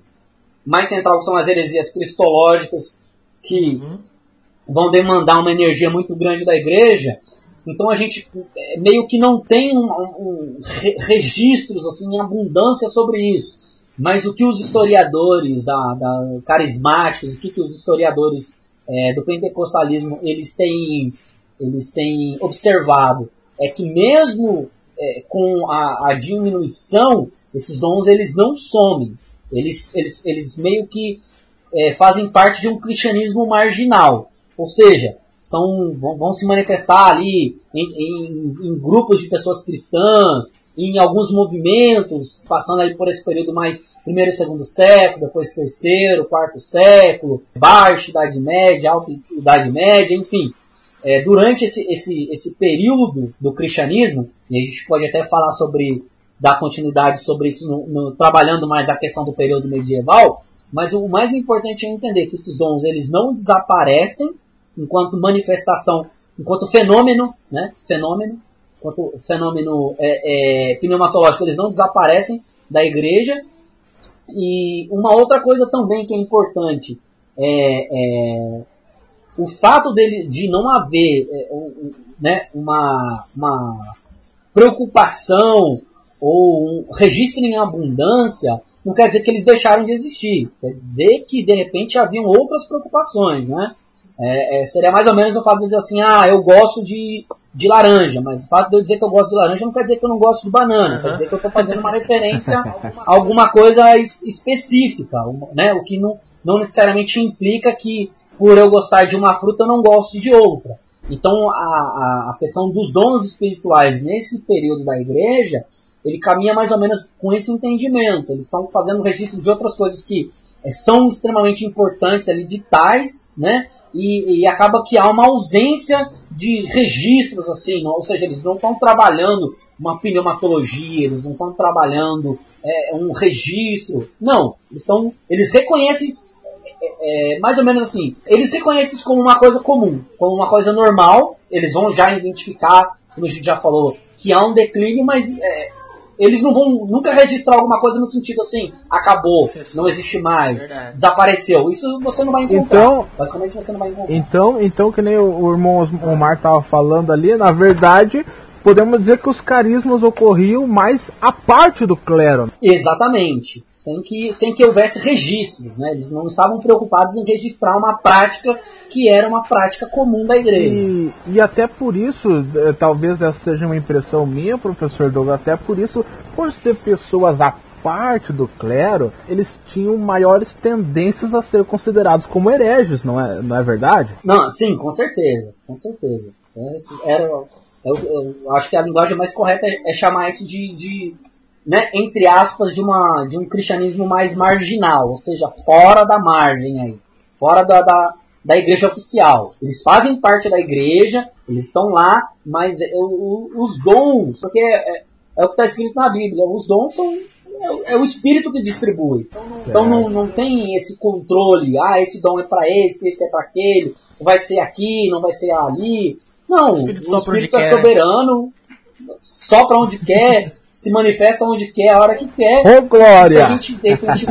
mais central que são as heresias cristológicas, que uhum. vão demandar uma energia muito grande da igreja. Então a gente é, meio que não tem um, um, registros assim em abundância sobre isso. Mas o que os historiadores da, da carismáticos, o que, que os historiadores é, do pentecostalismo eles têm, eles têm observado é que mesmo é, com a, a, diminuição, esses dons eles não somem. Eles, eles, eles meio que é, fazem parte de um cristianismo marginal. Ou seja, são, vão, vão se manifestar ali em, em, em, grupos de pessoas cristãs, em alguns movimentos, passando aí por esse período mais primeiro e segundo século, depois terceiro, quarto século, baixa idade média, alta idade média, enfim. É, durante esse, esse, esse período do cristianismo, e a gente pode até falar sobre dar continuidade sobre isso, no, no, trabalhando mais a questão do período medieval, mas o mais importante é entender que esses dons eles não desaparecem enquanto manifestação, enquanto fenômeno, né, fenômeno, enquanto fenômeno é, é, pneumatológico, eles não desaparecem da igreja. E uma outra coisa também que é importante é, é o fato dele, de não haver é, um, né, uma, uma preocupação ou um registro em abundância, não quer dizer que eles deixaram de existir. Quer dizer que, de repente, haviam outras preocupações, né? É, é, seria mais ou menos o fato de dizer assim, ah, eu gosto de, de laranja, mas o fato de eu dizer que eu gosto de laranja não quer dizer que eu não gosto de banana, uhum. quer dizer que eu estou fazendo uma referência [LAUGHS] a alguma coisa es específica, né? o que não, não necessariamente implica que por eu gostar de uma fruta eu não gosto de outra. Então a, a, questão dos dons espirituais nesse período da igreja ele caminha mais ou menos com esse entendimento. Eles estão fazendo registro de outras coisas que é, são extremamente importantes ali, vitais, né? E, e, acaba que há uma ausência de registros, assim, ou seja, eles não estão trabalhando uma pneumatologia, eles não estão trabalhando é, um registro, não, eles estão, eles reconhecem é, mais ou menos assim, eles reconhecem isso como uma coisa comum, como uma coisa normal, eles vão já identificar, como a gente já falou, que há um declínio, mas é, eles não vão nunca registrar alguma coisa no sentido assim, acabou, não existe mais, Verdade. desapareceu. Isso você não vai encontrar. Então, Basicamente você não vai encontrar. Então, então que nem o, irmão Omar estava falando ali, na verdade, podemos dizer que os carismas ocorriam mais a parte do clero. Exatamente, sem que, sem que houvesse registros, né? Eles não estavam preocupados em registrar uma prática que era uma prática comum da igreja. E, e até por isso, eh, talvez essa seja uma impressão minha, professor Douglas, até por isso, por ser pessoas à parte do clero, eles tinham maiores tendências a ser considerados como hereges, não é, não é verdade? Não, sim, com certeza, com certeza. Era, eu, eu, acho que a linguagem mais correta é, é chamar isso de, de né, entre aspas, de, uma, de um cristianismo mais marginal, ou seja, fora da margem aí, fora da, da, da igreja oficial. Eles fazem parte da igreja, eles estão lá, mas é, o, os dons, porque é, é o que está escrito na Bíblia, os dons são é, é, o espírito que distribui. Então não, não tem esse controle, ah, esse dom é para esse, esse é para aquele, vai ser aqui, não vai ser ali. Não, o espírito, o espírito é soberano, só para onde quer, se manifesta onde quer, a hora que quer. Ô, Glória! Se a gente, de repente,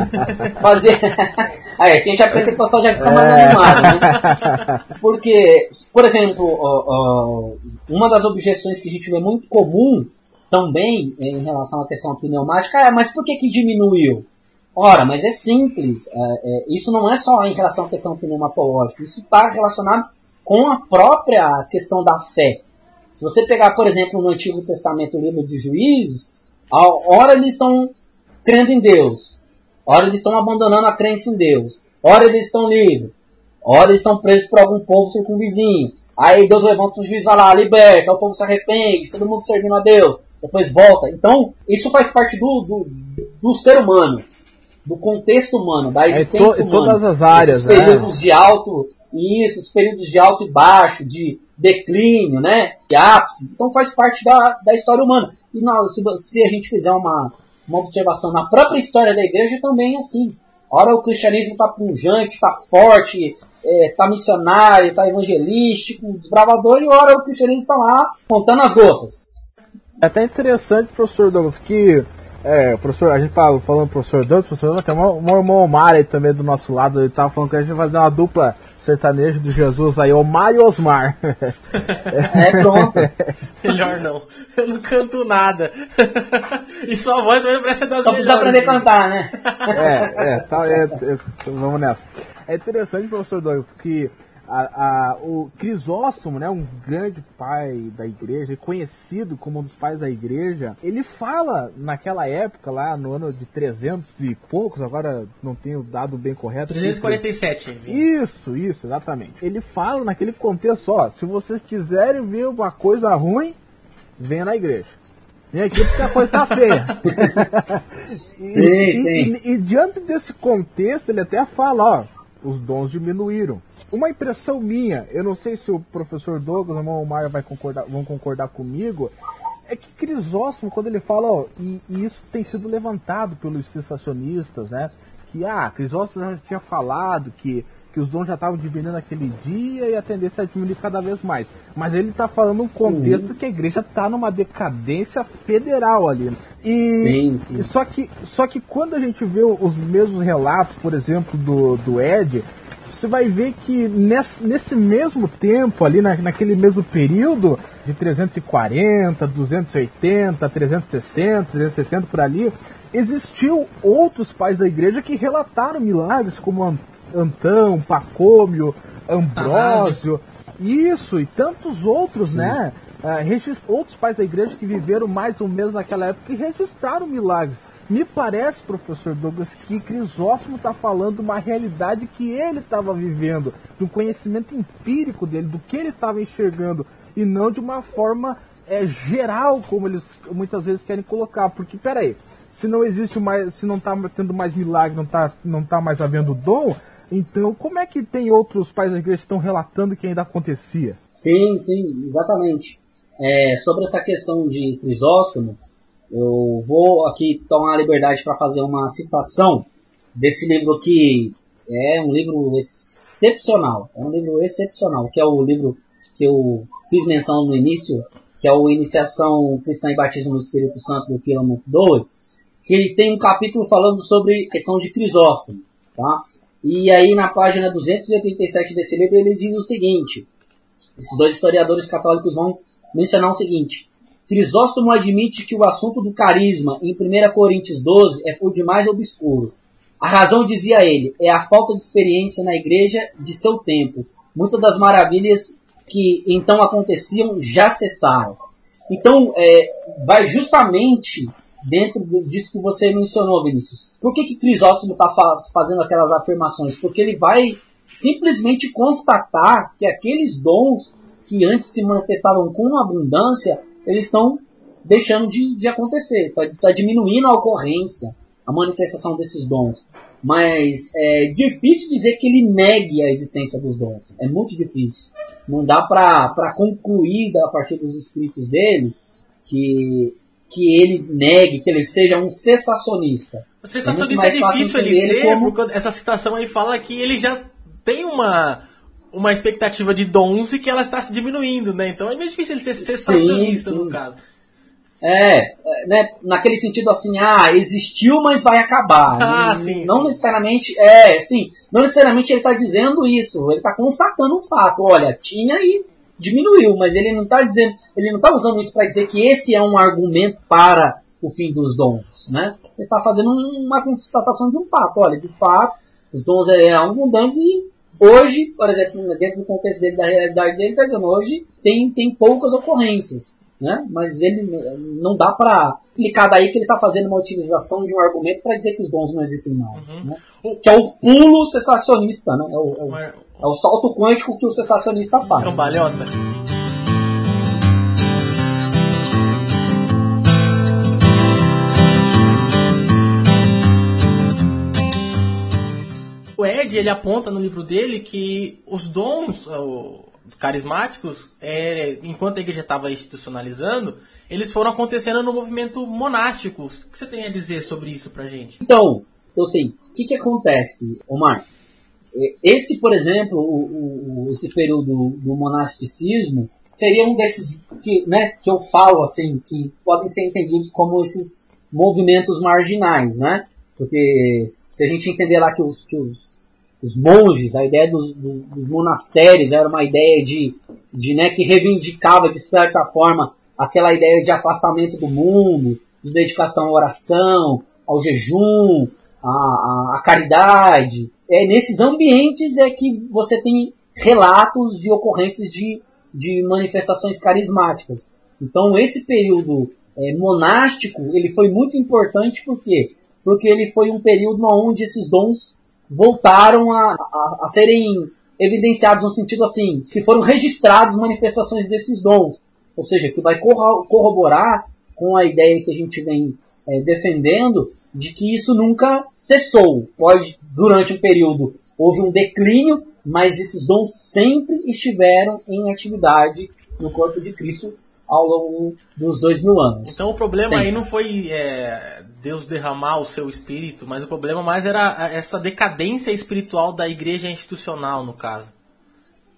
fazer, [LAUGHS] Aí, quem já é pentecostal já fica mais animado, né? Porque, por exemplo, uma das objeções que a gente vê muito comum também em relação à questão pneumática é, mas por que que diminuiu? Ora, mas é simples. É, é, isso não é só em relação à questão pneumatológica. Isso está relacionado com a própria questão da fé. Se você pegar, por exemplo, no Antigo Testamento, o livro de Juízes, a hora eles estão crendo em Deus, ora eles estão abandonando a crença em Deus, ora eles estão livres, ora eles estão presos por algum povo circunvizinho. Aí Deus levanta um juiz vai lá, liberta, o povo se arrepende, todo mundo servindo a Deus, depois volta. Então, isso faz parte do, do, do ser humano do contexto humano, da existência é, to, humana. todas as áreas, esses períodos né? de alto, isso, esses períodos de alto e baixo, de declínio, né, de ápice. Então faz parte da, da história humana. E nós, se, se a gente fizer uma, uma observação na própria história da igreja, também é assim. Ora o cristianismo está pujante, está forte, está é, missionário, está evangelístico, desbravador, e ora o cristianismo está lá contando as gotas. É até interessante, professor Douglas, que é, professor, a gente fala, falando professor Douglas, professor Douglas, tem um, um irmão Omar aí também do nosso lado, ele tava falando que a gente vai fazer uma dupla sertanejo do Jesus aí, Omar e Osmar. é, pronto. [LAUGHS] Melhor não. Eu não canto nada. e sua voz vai parecer das Só precisa aprender a cantar, né? é, é, tá, é, é, vamos nessa. É interessante, professor Douglas, que a, a, o Crisóstomo, né, um grande pai da igreja, conhecido como um dos pais da igreja, ele fala naquela época, lá no ano de 300 e poucos, agora não tenho o dado bem correto. 347. Isso, isso, exatamente. Ele fala naquele contexto, ó, se vocês quiserem ver uma coisa ruim, venha na igreja. Vem aqui porque a coisa tá feia. [LAUGHS] e, sim, e, sim. E, e diante desse contexto, ele até fala, ó, os dons diminuíram uma impressão minha, eu não sei se o professor Douglas ou o Maia vai concordar, vão concordar comigo, é que Crisóstomo, quando ele fala, ó, e, e, isso tem sido levantado pelos sensacionistas, né? Que, ah, Crisóstomo já tinha falado que, que os dons já estavam diminuindo naquele dia e a tendência é diminuir cada vez mais. Mas ele está falando um contexto uhum. que a igreja está numa decadência federal ali. E, sim, sim. Só, que, só que quando a gente vê os mesmos relatos, por exemplo, do, do Ed, você vai ver que nesse, nesse mesmo tempo, ali na, naquele mesmo período, de 340, 280, 360, 370 por ali, existiu outros pais da igreja que relataram milagres, como Antão, Pacômio, Ambrósio, isso, e tantos outros, Sim. né? Uh, outros pais da igreja que viveram mais ou menos naquela época e registraram milagres. Me parece, professor Douglas, que Crisóstomo está falando uma realidade que ele estava vivendo, do conhecimento empírico dele, do que ele estava enxergando, e não de uma forma é, geral, como eles muitas vezes querem colocar. Porque, peraí, se não existe mais, se não está tendo mais milagre, não está não tá mais havendo dom, então como é que tem outros pais da igreja que estão relatando que ainda acontecia? Sim, sim, exatamente. É, sobre essa questão de Crisóstomo, eu vou aqui tomar a liberdade para fazer uma citação desse livro que é um livro excepcional. É um livro excepcional, que é o livro que eu fiz menção no início, que é o Iniciação Cristã e Batismo no Espírito Santo do quilômetro 2, que ele tem um capítulo falando sobre questão de Crisóstomo. Tá? E aí na página 287 desse livro ele diz o seguinte, esses dois historiadores católicos vão mencionar o seguinte, Crisóstomo admite que o assunto do carisma em 1 Coríntios 12 é o de mais obscuro. A razão, dizia ele, é a falta de experiência na igreja de seu tempo. Muitas das maravilhas que então aconteciam já cessaram. Então, é, vai justamente dentro disso que você mencionou, Vinícius. Por que, que Crisóstomo está fa fazendo aquelas afirmações? Porque ele vai simplesmente constatar que aqueles dons que antes se manifestavam com abundância eles estão deixando de, de acontecer, está tá diminuindo a ocorrência, a manifestação desses dons. Mas é difícil dizer que ele negue a existência dos dons. É muito difícil. Não dá para concluir a partir dos escritos dele que, que ele negue, que ele seja um cessacionista. O cessacionista é, é difícil ele ser, como... porque essa citação aí fala que ele já tem uma uma expectativa de dons e que ela está se diminuindo, né? Então é meio difícil ele ser sensacionista no caso. É, é, né, naquele sentido assim, ah, existiu, mas vai acabar. Ah, não, sim, não sim. necessariamente, é, sim, não necessariamente ele está dizendo isso, ele está constatando um fato. Olha, tinha e diminuiu, mas ele não está dizendo, ele não está usando isso para dizer que esse é um argumento para o fim dos dons, né? Ele está fazendo um- uma constatação de um fato. Olha, de fato, os dons é abundantes e hoje, por exemplo, dentro do contexto dele, da realidade dele, ele está dizendo hoje tem, tem poucas ocorrências, né? Mas ele não dá para explicar daí que ele está fazendo uma utilização de um argumento para dizer que os dons não existem mais, Uhum. né? Que é o pulo cessacionista, né? É o, é o- é o salto quântico que o cessacionista faz. Cambalhota. O Ed, ele aponta no livro dele que os dons ó, carismáticos, é, enquanto a igreja estava institucionalizando, eles foram acontecendo no movimento monástico. O que você tem a dizer sobre isso pra gente? Então, eu sei, o que, que acontece, Omar? Esse, por exemplo, o, o- esse período do monasticismo seria um desses que, né, que eu falo assim, que podem ser entendidos como esses movimentos marginais, né? Porque se a gente entender lá que os, que os, os monges, a ideia dos, do- dos monastérios era uma ideia de, de né, que reivindicava de certa forma aquela ideia de afastamento do mundo, de dedicação à oração, ao jejum, à, à, à caridade. É nesses ambientes é que você tem relatos de ocorrências de, de manifestações carismáticas. Então esse período é, monástico ele foi muito importante porque porque ele foi um período onde esses dons voltaram a, a, a serem evidenciados no sentido assim que foram registrados manifestações desses dons, ou seja, que vai corro- corroborar com a ideia que a gente vem é, defendendo de que isso nunca cessou. Pode, durante um período, houve um declínio, mas esses dons sempre estiveram em atividade no corpo de Cristo ao longo dos dois mil anos. Então o problema Sempre. aí não foi é, Deus derramar o seu espírito, mas o problema mais era a- essa decadência espiritual da igreja institucional, no caso.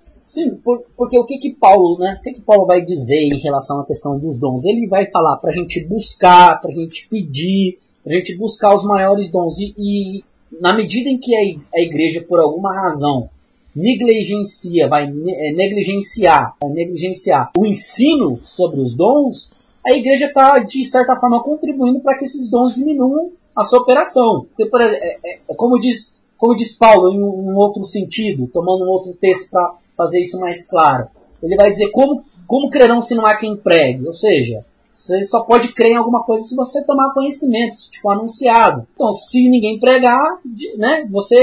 Sim, por- porque o que que Paulo, né? O que que Paulo vai dizer em relação à questão dos dons? Ele vai falar para a gente buscar, para a gente pedir, para a gente buscar os maiores dons e, e na medida em que a igreja por alguma razão negligencia, vai eh, negligenciar, vai negligenciar o ensino sobre os dons, a igreja está de certa forma contribuindo para que esses dons diminuam a sua operação. Porque, é, é- é como diz como diz Paulo em um outro sentido, tomando um outro texto para fazer isso mais claro. Ele vai dizer como, como crerão se não há quem pregue? Ou seja, você só pode crer em alguma coisa se você tomar conhecimento, se te for anunciado. Então, se ninguém pregar, né, você,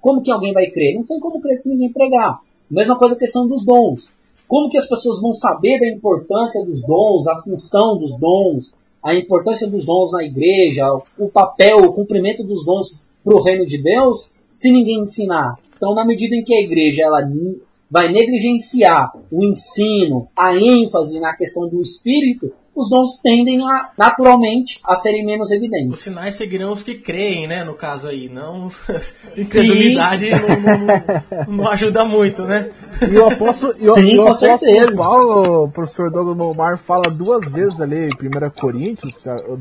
como que alguém vai crer? Não tem como crer se ninguém pregar. Mesma coisa a questão dos dons. Como que as pessoas vão saber da importância dos dons, a função dos dons, a importância dos dons na igreja, o papel, o cumprimento dos dons para o reino de Deus, se ninguém ensinar? Então, na medida em que a igreja ela vai negligenciar o ensino, a ênfase na questão do espírito, os dons tendem a, naturalmente, a serem menos Os evidentes. sinais seguirão os que creem, né? No caso aí, não [LAUGHS] incredulidade não, não- não ajuda muito, né? E o apóstolo, e o- Sim, e o com apóstolo certeza. Paulo, o professor Douglas Momar, fala duas vezes ali em 1 Coríntios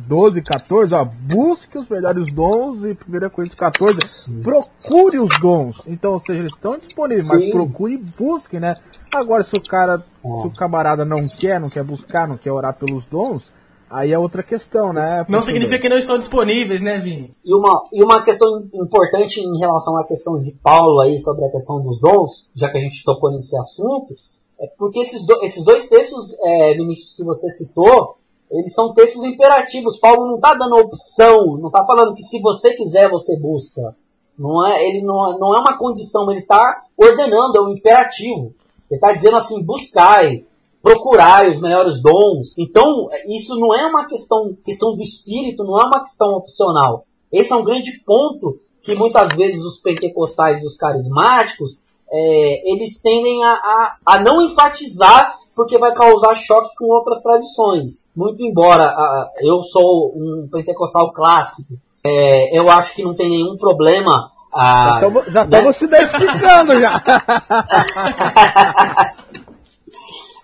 12, 14, ó, busque os melhores dons e 1 Coríntios 14, procure os dons. Então, ou seja, eles estão disponíveis, mas Sim. procure e busque, né? Agora, se o cara, Ó. se o camarada não quer, não quer buscar, não quer orar pelos dons, aí é outra questão, né? Não professor significa que não estão disponíveis, né, Vini? E uma, e uma questão importante em relação à questão de Paulo aí sobre a questão dos dons, já que a gente tocou nesse assunto, é porque esses, do- esses dois textos, é, Vinícius, que você citou, eles são textos imperativos. Paulo não está dando opção, não está falando que se você quiser você busca. Não é, ele não, não é uma condição, ele está ordenando, é um imperativo. Ele está dizendo assim, buscai, procurai os melhores dons. Então, isso não é uma questão, questão do espírito, não é uma questão opcional. Esse é um grande ponto que muitas vezes os pentecostais e os carismáticos, é, eles tendem a, a, a não enfatizar porque vai causar choque com outras tradições. Muito embora ah, eu sou um pentecostal clássico, é, eu acho que não tem nenhum problema. Ah, Já estamos se identificando já. [LAUGHS]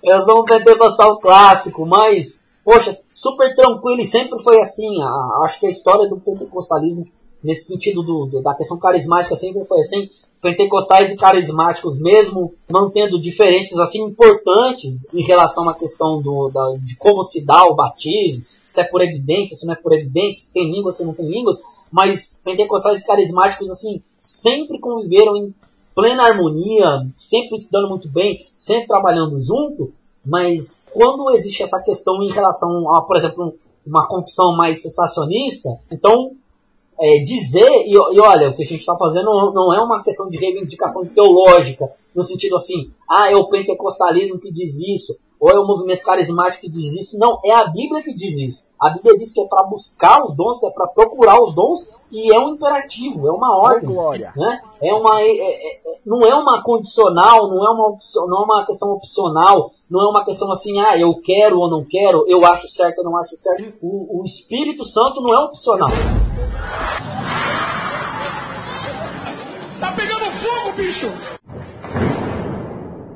Eu sou um pentecostal clássico, mas poxa, super tranquilo e sempre foi assim. A, acho que a história do pentecostalismo, nesse sentido do, do, da questão carismática, sempre foi assim. Pentecostais e carismáticos, mesmo mantendo diferenças assim importantes em relação à questão do, da, de como se dá o batismo, se é por evidência, se não é por evidência, se tem línguas, se não tem línguas, mas pentecostais carismáticos assim sempre conviveram em plena harmonia, sempre se dando muito bem, sempre trabalhando junto, mas quando existe essa questão em relação a, por exemplo, uma confissão mais sensacionista, então é, dizer, e, e, olha, o que a gente está fazendo não é uma questão de reivindicação teológica, no sentido assim, ah, é o pentecostalismo que diz isso, ou é o movimento carismático que diz isso. Não, é a Bíblia que diz isso. A Bíblia diz que é para buscar os dons, que é para procurar os dons, e é um imperativo, é uma ordem. Glória. Né? É uma, é, é, é, não é uma condicional, não é uma, não é uma questão opcional, não é uma questão assim, ah, eu quero ou não quero, eu acho certo ou não acho certo. O, o Espírito Santo não é opcional. Tá pegando fogo, bicho!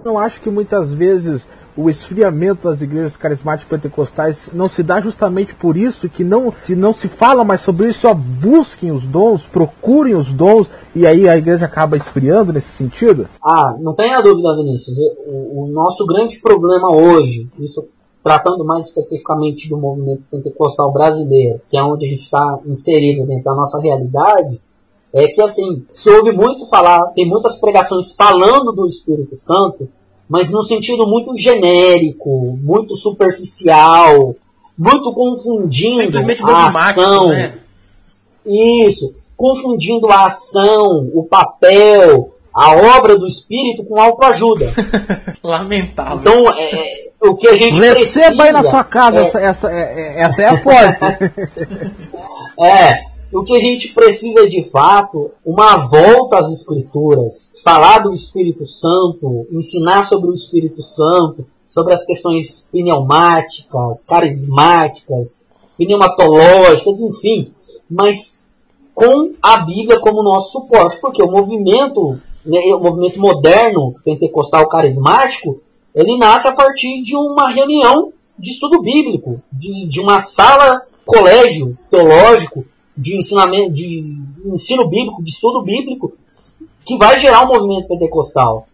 Eu acho que muitas vezes o esfriamento das igrejas carismáticas pentecostais não se dá justamente por isso que não, que não se fala mais sobre isso, só busquem os dons, procurem os dons, e aí a igreja acaba esfriando nesse sentido? Ah, não tenha dúvida, Vinícius. O, o nosso grande problema hoje, isso tratando mais especificamente do movimento pentecostal brasileiro, que é onde a gente está inserido dentro da nossa realidade, é que assim, se ouve muito falar, tem muitas pregações falando do Espírito Santo, mas num sentido muito genérico, muito superficial, muito confundindo a ação. Né? Isso, confundindo a ação, o papel, a obra do espírito com autoajuda. [LAUGHS] Lamentável. Então, é, é, o que a gente Receba precisa... Receba aí na sua casa, é, essa, essa, é, essa é a porta. [LAUGHS] é, o que a gente precisa de fato, uma volta às escrituras, falar do Espírito Santo, ensinar sobre o Espírito Santo, sobre as questões pneumáticas, carismáticas, pneumatológicas, enfim, mas com a Bíblia como nosso suporte, porque o movimento, né, o movimento moderno pentecostal carismático, ele nasce a partir de uma reunião de estudo bíblico, de, de uma sala colégio teológico de ensinamento, de ensino bíblico, de estudo bíblico, que vai gerar um movimento pentecostal.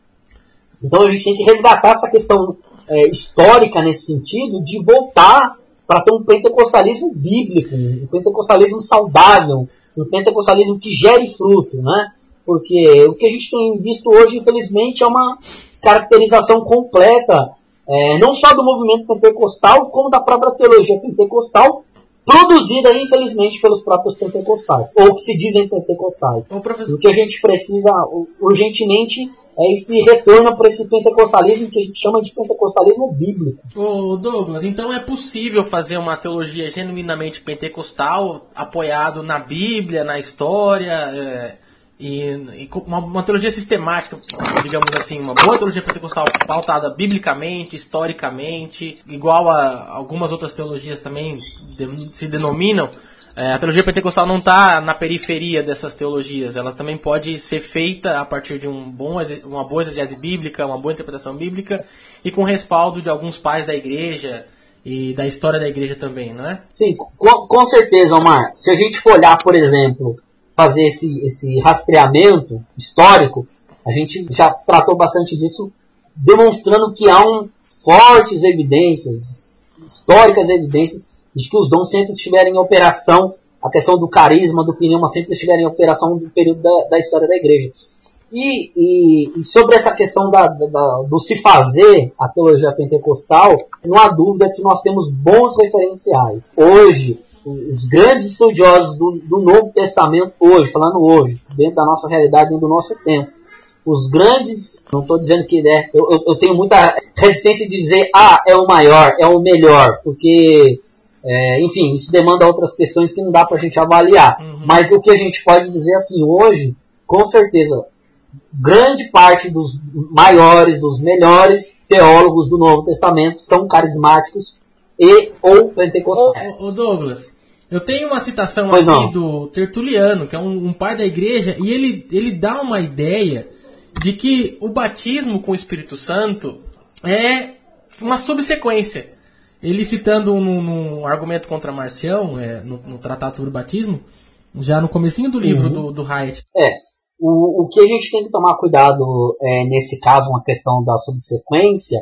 Então a gente tem que resgatar essa questão é, histórica nesse sentido, de voltar para ter um pentecostalismo bíblico, um pentecostalismo saudável, um pentecostalismo que gere fruto, né? Porque o que a gente tem visto hoje, infelizmente, é uma caracterização completa, é, não só do movimento pentecostal, como da própria teologia pentecostal, produzida, infelizmente, pelos próprios pentecostais, ou que se dizem pentecostais. Professor... O que a gente precisa urgentemente é esse retorno para esse pentecostalismo que a gente chama de pentecostalismo bíblico. Ô Douglas, então é possível fazer uma teologia genuinamente pentecostal, apoiado na Bíblia, na história, é, e, e uma, uma, teologia sistemática, digamos assim, uma boa teologia pentecostal pautada biblicamente, historicamente, igual a algumas outras teologias também de, se denominam. É, a teologia pentecostal não está na periferia dessas teologias, ela também pode ser feita a partir de um bom, uma boa exegese bíblica, uma boa interpretação bíblica e com respaldo de alguns pais da igreja e da história da igreja também, não é? Sim, com, com certeza, Omar. Se a gente for olhar, por exemplo, fazer esse, esse rastreamento histórico, a gente já tratou bastante disso, demonstrando que há um, fortes evidências, históricas evidências, de que os dons sempre estiverem em operação, a questão do carisma, do pneuma, sempre estiverem em operação no período da, da história da igreja. E, e, e sobre essa questão da, da, do se fazer a teologia pentecostal, não há dúvida que nós temos bons referenciais. Hoje, os grandes estudiosos do, do, Novo Testamento hoje, falando hoje, dentro da nossa realidade, dentro do nosso tempo, os grandes, não estou dizendo que é, eu, eu, tenho muita resistência de dizer, ah, é o maior, é o melhor, porque, é, enfim, isso demanda outras questões que não dá para a gente avaliar. Uhum. Mas o que a gente pode dizer assim, hoje, com certeza, grande parte dos maiores, dos melhores teólogos do Novo Testamento são carismáticos e ou pentecostais. Ô, ô Douglas, eu tenho uma citação pois aqui não. do Tertuliano, que é um, um pai da igreja, e ele, ele dá uma ideia de que o batismo com o Espírito Santo é uma subsequência. ele citando num, num argumento contra Marcião, é, no, no, Tratado sobre o Batismo, já no comecinho do livro uhum. do, do Hyatt. É, o, o que a gente tem que tomar cuidado é, nesse caso, uma questão da subsequência,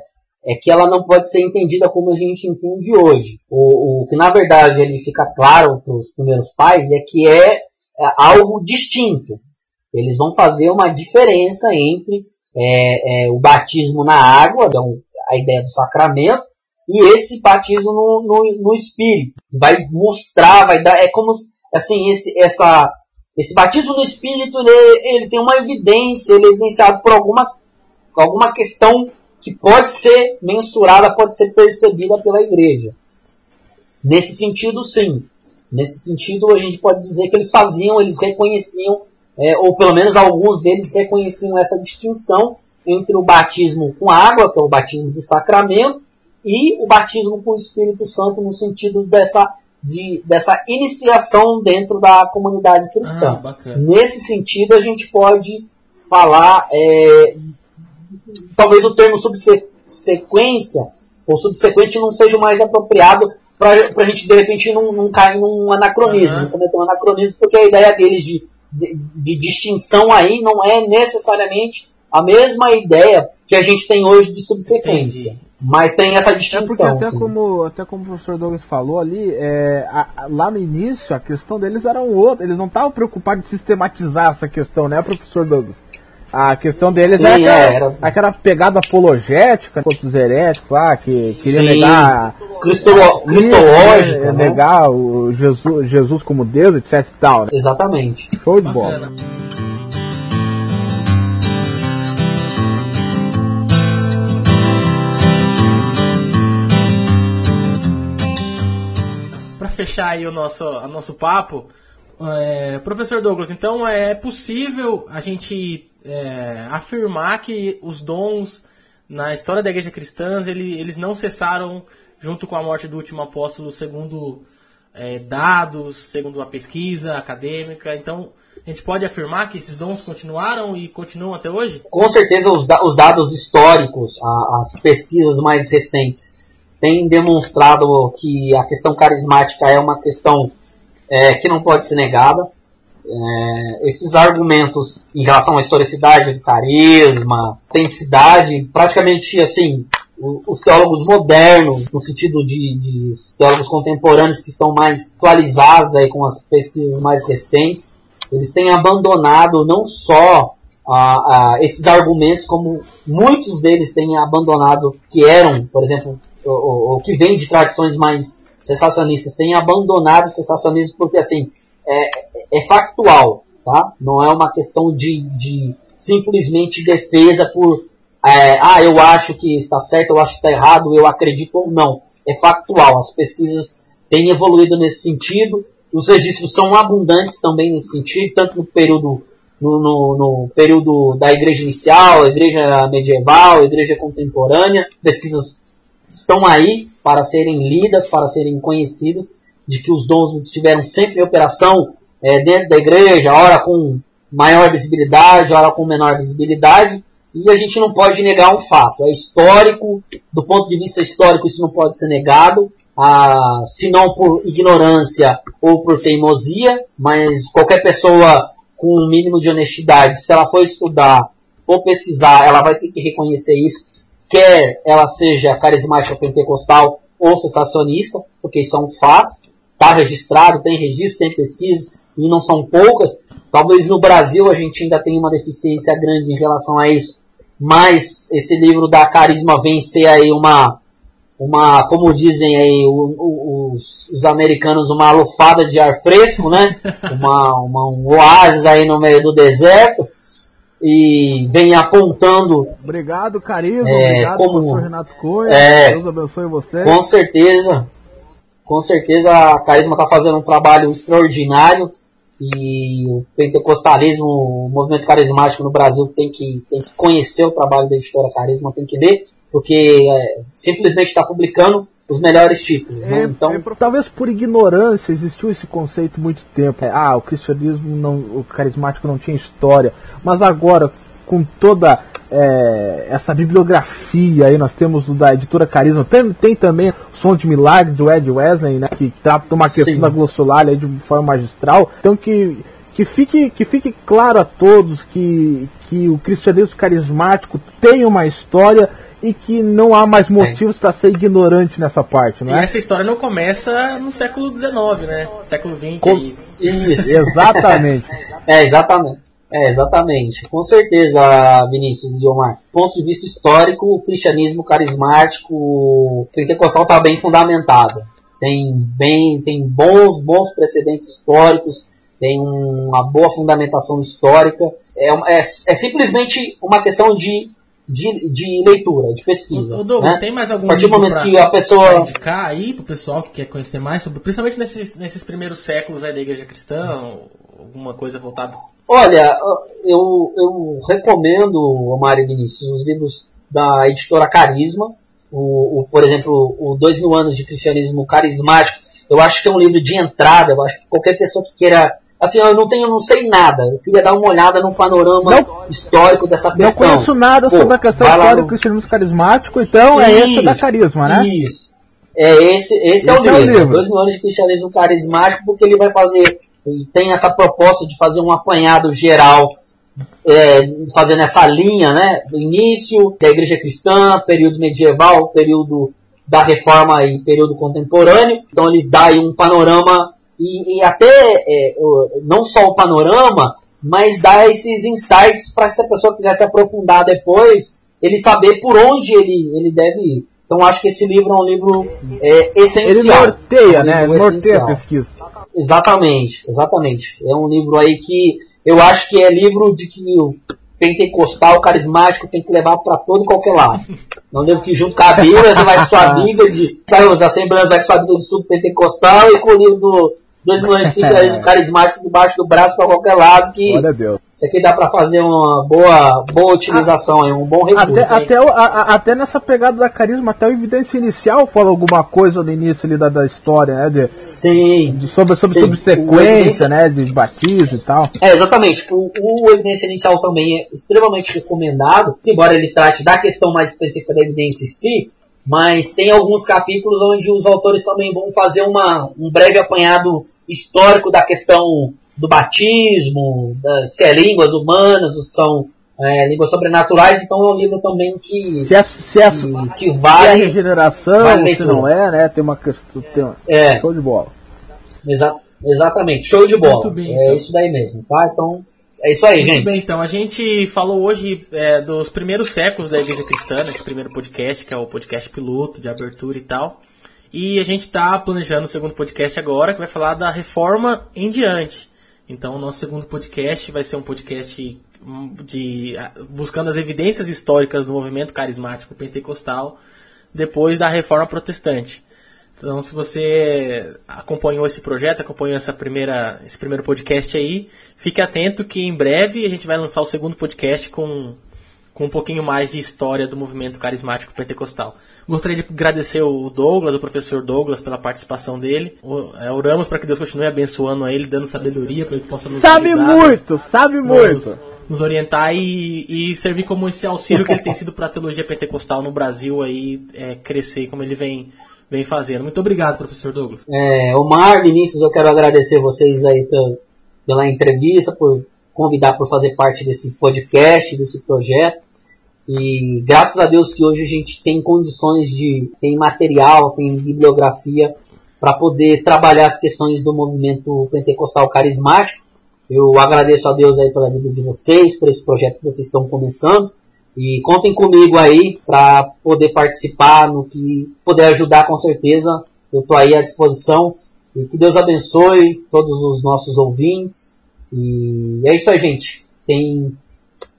é que ela não pode ser entendida como a gente entende hoje. O, o que na verdade ele fica claro para os primeiros pais é que é, é, algo distinto. Eles vão fazer uma diferença entre é, é, o batismo na água, então a ideia do sacramento, e esse batismo no, no, no Espírito. Vai mostrar, vai dar, é como assim, esse, essa, esse batismo no Espírito ele, ele tem uma evidência, ele é evidenciado por alguma, alguma questão que pode ser mensurada, pode ser percebida pela igreja. Nesse sentido, sim. Nesse sentido, a gente pode dizer que eles faziam, eles reconheciam, é, ou pelo menos alguns deles reconheciam essa distinção entre o batismo com água, que é o batismo do sacramento, e o batismo com o Espírito Santo no sentido dessa, de, dessa iniciação dentro da comunidade cristã. Ah, Nesse sentido, a gente pode falar, é, talvez o termo subsequência ou subsequente não seja o mais apropriado para a gente de repente não, não cair num anacronismo, uhum. não cometer um anacronismo, porque a ideia deles de, de, de distinção aí não é necessariamente a mesma ideia que a gente tem hoje de subsequência. Entendi. Mas tem essa distinção. É porque até como, até como o professor Douglas falou ali, é, a, a, lá no início a questão deles era um outro. Eles não estavam preocupados de sistematizar essa questão, né, professor Douglas? A questão deles Sim, é, aquela, era, aquela, pegada apologética contra os heréticos lá, que queria Sim. negar. Cristolo, cristológica. É, né? Negar o Jesus, Jesus como Deus, etc e tal. Né? Exatamente. Show de bola. fechar aí o nosso, o nosso papo, é, professor Douglas, então é possível a gente é, afirmar que os dons na história da igreja cristã ele, eles não cessaram junto com a morte do último apóstolo, segundo é, dados, segundo a pesquisa acadêmica. Então, a gente pode afirmar que esses dons continuaram e continuam até hoje? Com certeza, os, os dados históricos, as pesquisas mais recentes tem demonstrado que a questão carismática é uma questão é, que não pode ser negada. É, esses argumentos em relação à historicidade do carisma, autenticidade, praticamente assim, os teólogos modernos, no sentido de, de teólogos contemporâneos que estão mais atualizados aí com as pesquisas mais recentes, eles têm abandonado não só esses argumentos, como muitos deles têm abandonado que eram, por exemplo, o, o, que vem de tradições mais sensacionistas tem abandonado o sensacionismo porque assim é, é factual, tá? Não é uma questão de, de simplesmente defesa por é, ah, eu acho que está certo, eu acho que está errado, eu acredito ou não. É factual. As pesquisas têm evoluído nesse sentido. Os registros são abundantes também nesse sentido, tanto no período no, no, no, período da igreja inicial, igreja medieval, igreja contemporânea, pesquisas estão aí para serem lidas, para serem conhecidas, de que os dons estiveram sempre em operação é, dentro da igreja, ora com maior visibilidade, ora com menor visibilidade, e a gente não pode negar um fato. É histórico, do ponto de vista histórico, isso não pode ser negado, ah, se não por ignorância ou por teimosia, mas qualquer pessoa com um mínimo de honestidade, se ela for estudar, for pesquisar, ela vai ter que reconhecer isso quer ela seja carismática pentecostal ou sensacionista, porque isso é um fato, está registrado, tem registro, tem pesquisa, e não são poucas. Talvez no Brasil a gente ainda tenha uma deficiência grande em relação a isso, mas esse livro da Carisma vem ser aí uma, uma como dizem aí os, os americanos, uma alofada de ar fresco, né? [LAUGHS] Uma, uma, um oásis aí no meio do deserto e vem apontando. Obrigado, Carisma. É, obrigado, como, Renato Coelho. É, Deus abençoe você. Com certeza. Com certeza a Carisma está fazendo um trabalho extraordinário e o pentecostalismo, o movimento carismático no Brasil tem que, tem que conhecer o trabalho da editora Carisma, tem que ler, porque é, simplesmente está publicando os melhores títulos. Né? É, então, é, talvez por ignorância existiu esse conceito muito tempo. É, ah, o cristianismo não, o carismático não tinha história. Mas agora, com toda é, essa bibliografia aí, nós temos o da editora Carisma, tem, tem também o Som de Milagre do Ed Wesley, né, que trata uma questão Sim. da glossolalia de forma magistral. Então que, que, fique, que fique claro a todos que, que o cristianismo carismático tem uma história e que não há mais motivos para ser ignorante nessa parte, E não é? essa história não começa no século XIX, né? Século XX Com- aí. Isso. Exatamente. [LAUGHS] É, exatamente. É, exatamente. Com certeza, Vinícius e Omar. Ponto de vista histórico, o cristianismo carismático pentecostal está bem fundamentado. Tem bem, tem bons, bons precedentes históricos, tem uma boa fundamentação histórica. É, é, é simplesmente uma questão de, de, de leitura, de pesquisa. Ô, Douglas, né? tem mais algum A partir do momento pra- que a pessoa indicar aí pro pessoal que quer conhecer mais sobre, principalmente nesses, nesses primeiros séculos aí da igreja cristã, alguma coisa voltada. Olha, eu, eu recomendo, Omar e Vinícius, os livros da editora Carisma. O, o, por exemplo, o Dois Mil Anos de Cristianismo Carismático. Eu acho que é um livro de entrada. Eu acho que qualquer pessoa que queira. Assim, eu não tenho, eu não sei nada. Eu queria dar uma olhada no panorama Não- histórico dessa Não questão. conheço nada Pô, sobre a questão histórica no- do cristianismo carismático, então é esse da Isso, carisma, né? Isso. É esse, esse, é, o Esse é o livro, livro. Dois Mil Anos de Cristianismo Carismático, porque ele vai fazer, ele tem essa proposta de fazer um apanhado geral, é, fazendo essa linha, né? Início da Igreja Cristã, período medieval, período da Reforma e período contemporâneo. Então ele dá aí um panorama e, e até é, não só o panorama, mas dá esses insights para se a pessoa quiser se aprofundar depois, ele saber por onde ele, ele deve ir. Então acho que esse livro é um livro é, Ele essencial. norteia, né? Ele norteia a essencial. pesquisa. Exatamente, exatamente. É um livro aí que eu acho que é livro de que o pentecostal carismático tem que levar para todo e qualquer lado. É um livro que junto com a Bíblia, você vai com sua [LAUGHS] Bíblia de. Vai, os assembleias vai com sua Bíblia de estudo pentecostal e com o livro do Dois Milhões de Cristianismo Carismático debaixo do braço para qualquer lado, que isso aqui dá para fazer uma boa, boa utilização, é um bom recurso. Até, até, o- a- a- até nessa pegada da carisma, até o evidência inicial fala alguma coisa no início ali da, da história, né? De, Sim. de- sobre sobre Sim. Subsequência, evidência- né? De batismo e tal. É, exatamente. O, o evidência inicial também é extremamente recomendado, embora ele trate da questão mais específica da evidência em si, mas tem alguns capítulos onde os autores também vão fazer uma, um breve apanhado histórico da questão do batismo, da, se é línguas humanas ou são é, línguas sobrenaturais, então é um livro também que, Se é, se é, se que, que é vale. regeneração, vale se não é, né? Tem uma questão. Tem uma, É, show de bola. exa- exatamente, show de bola. Muito bem, é então. isso daí mesmo, tá? Então, é isso aí, Muito gente. bem, então. A gente falou hoje é, dos primeiros séculos da Igreja Cristã, nesse primeiro podcast, que é o podcast piloto, de abertura e tal. E a gente está planejando o segundo podcast agora, que vai falar da reforma em diante. Então, o nosso segundo podcast vai ser um podcast hum, de buscando as evidências históricas do movimento carismático pentecostal depois da reforma protestante. Então, se você acompanhou esse projeto, acompanhou essa primeira, esse primeiro podcast aí, fique atento que em breve a gente vai lançar o segundo podcast com, com um pouquinho mais de história do movimento carismático pentecostal. Gostaria de agradecer o Douglas, o professor Douglas, pela participação dele. É, oramos para que Deus continue abençoando a ele, dando sabedoria para ele possa nos Sabe ajudar, muito, sabe nos, muito. nos orientar e, e servir como esse auxílio que ele tem sido para a teologia pentecostal no Brasil aí é, crescer como ele vem, vem fazendo. Muito obrigado, professor Douglas. É, Omar, Vinícius, eu quero agradecer vocês aí pela, entrevista, por convidar por fazer parte desse podcast, desse projeto. E graças a Deus que hoje a gente tem condições de, tem material, tem bibliografia para poder trabalhar as questões do movimento pentecostal carismático. Eu agradeço a Deus aí pela vida de vocês, por esse projeto que vocês estão começando. E contem comigo aí para poder participar, no que puder ajudar com certeza. Eu estou aí à disposição. E que Deus abençoe todos os nossos ouvintes. E é isso aí, gente. Tem,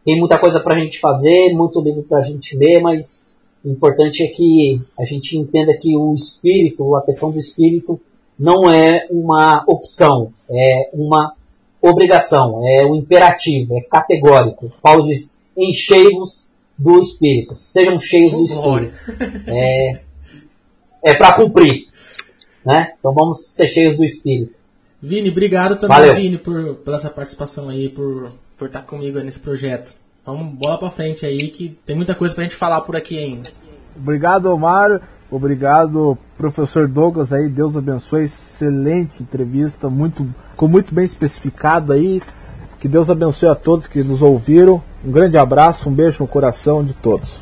tem muita coisa para a gente fazer, muito livro para a gente ler, mas o importante é que a gente entenda que o espírito, a questão do espírito, não é uma opção, é uma obrigação, é um imperativo, é categórico. Paulo diz: enchei-vos do espírito, sejam cheios do espírito. É, é para cumprir. Né? Então vamos ser cheios do espírito. Vini, obrigado também, Valeu. Vini, por, pela essa participação aí, por, por estar comigo aí nesse projeto. Vamos bola pra frente aí, que tem muita coisa pra gente falar por aqui ainda. Obrigado, Omar. Obrigado, professor Douglas aí. Deus abençoe. Excelente entrevista, muito, ficou muito bem especificado aí. Que Deus abençoe a todos que nos ouviram. Um grande abraço, um beijo no coração de todos.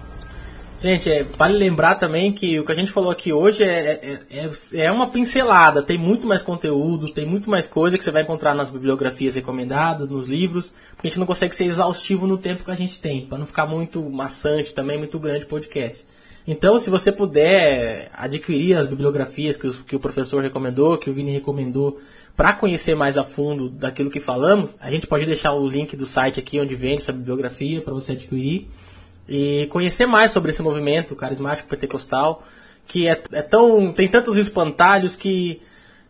Gente, é, vale lembrar também que o que a gente falou aqui hoje é, é, é, é uma pincelada, tem muito mais conteúdo, tem muito mais coisa que você vai encontrar nas bibliografias recomendadas, nos livros, porque a gente não consegue ser exaustivo no tempo que a gente tem, para não ficar muito maçante também, muito grande o podcast. Então, se você puder adquirir as bibliografias que, os, que o professor recomendou, que o Vini recomendou, para conhecer mais a fundo daquilo que falamos, a gente pode deixar o link do site aqui onde vende essa bibliografia para você adquirir e conhecer mais sobre esse movimento carismático pentecostal, que é, é tão tem tantos espantalhos que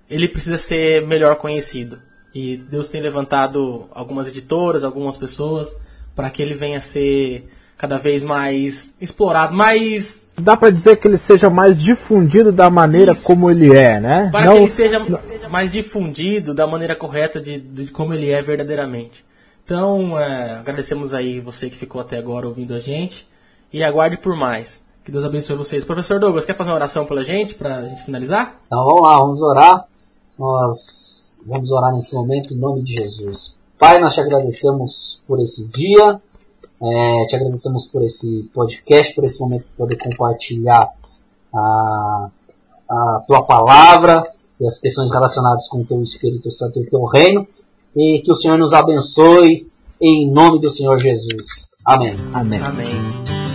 ele precisa ser melhor conhecido. E Deus tem levantado algumas editoras, algumas pessoas, para que ele venha a ser cada vez mais explorado, mais. Dá para dizer que ele seja mais difundido da maneira Isso. como ele é, né? Para Não... que ele seja mais difundido da maneira correta de, de como ele é verdadeiramente. Então, é, agradecemos aí você que ficou até agora ouvindo a gente e aguarde por mais. Que Deus abençoe vocês. Professor Douglas, quer fazer uma oração pela gente, para a gente finalizar? Então vamos lá, vamos orar. Nós vamos orar nesse momento em nome de Jesus. Pai, nós te agradecemos por esse dia, é, te agradecemos por esse podcast, por esse momento de poder compartilhar a, a tua palavra e as questões relacionadas com o teu Espírito Santo e o teu reino e que o Senhor nos abençoe em nome do Senhor Jesus. Amém. Amém. Amém.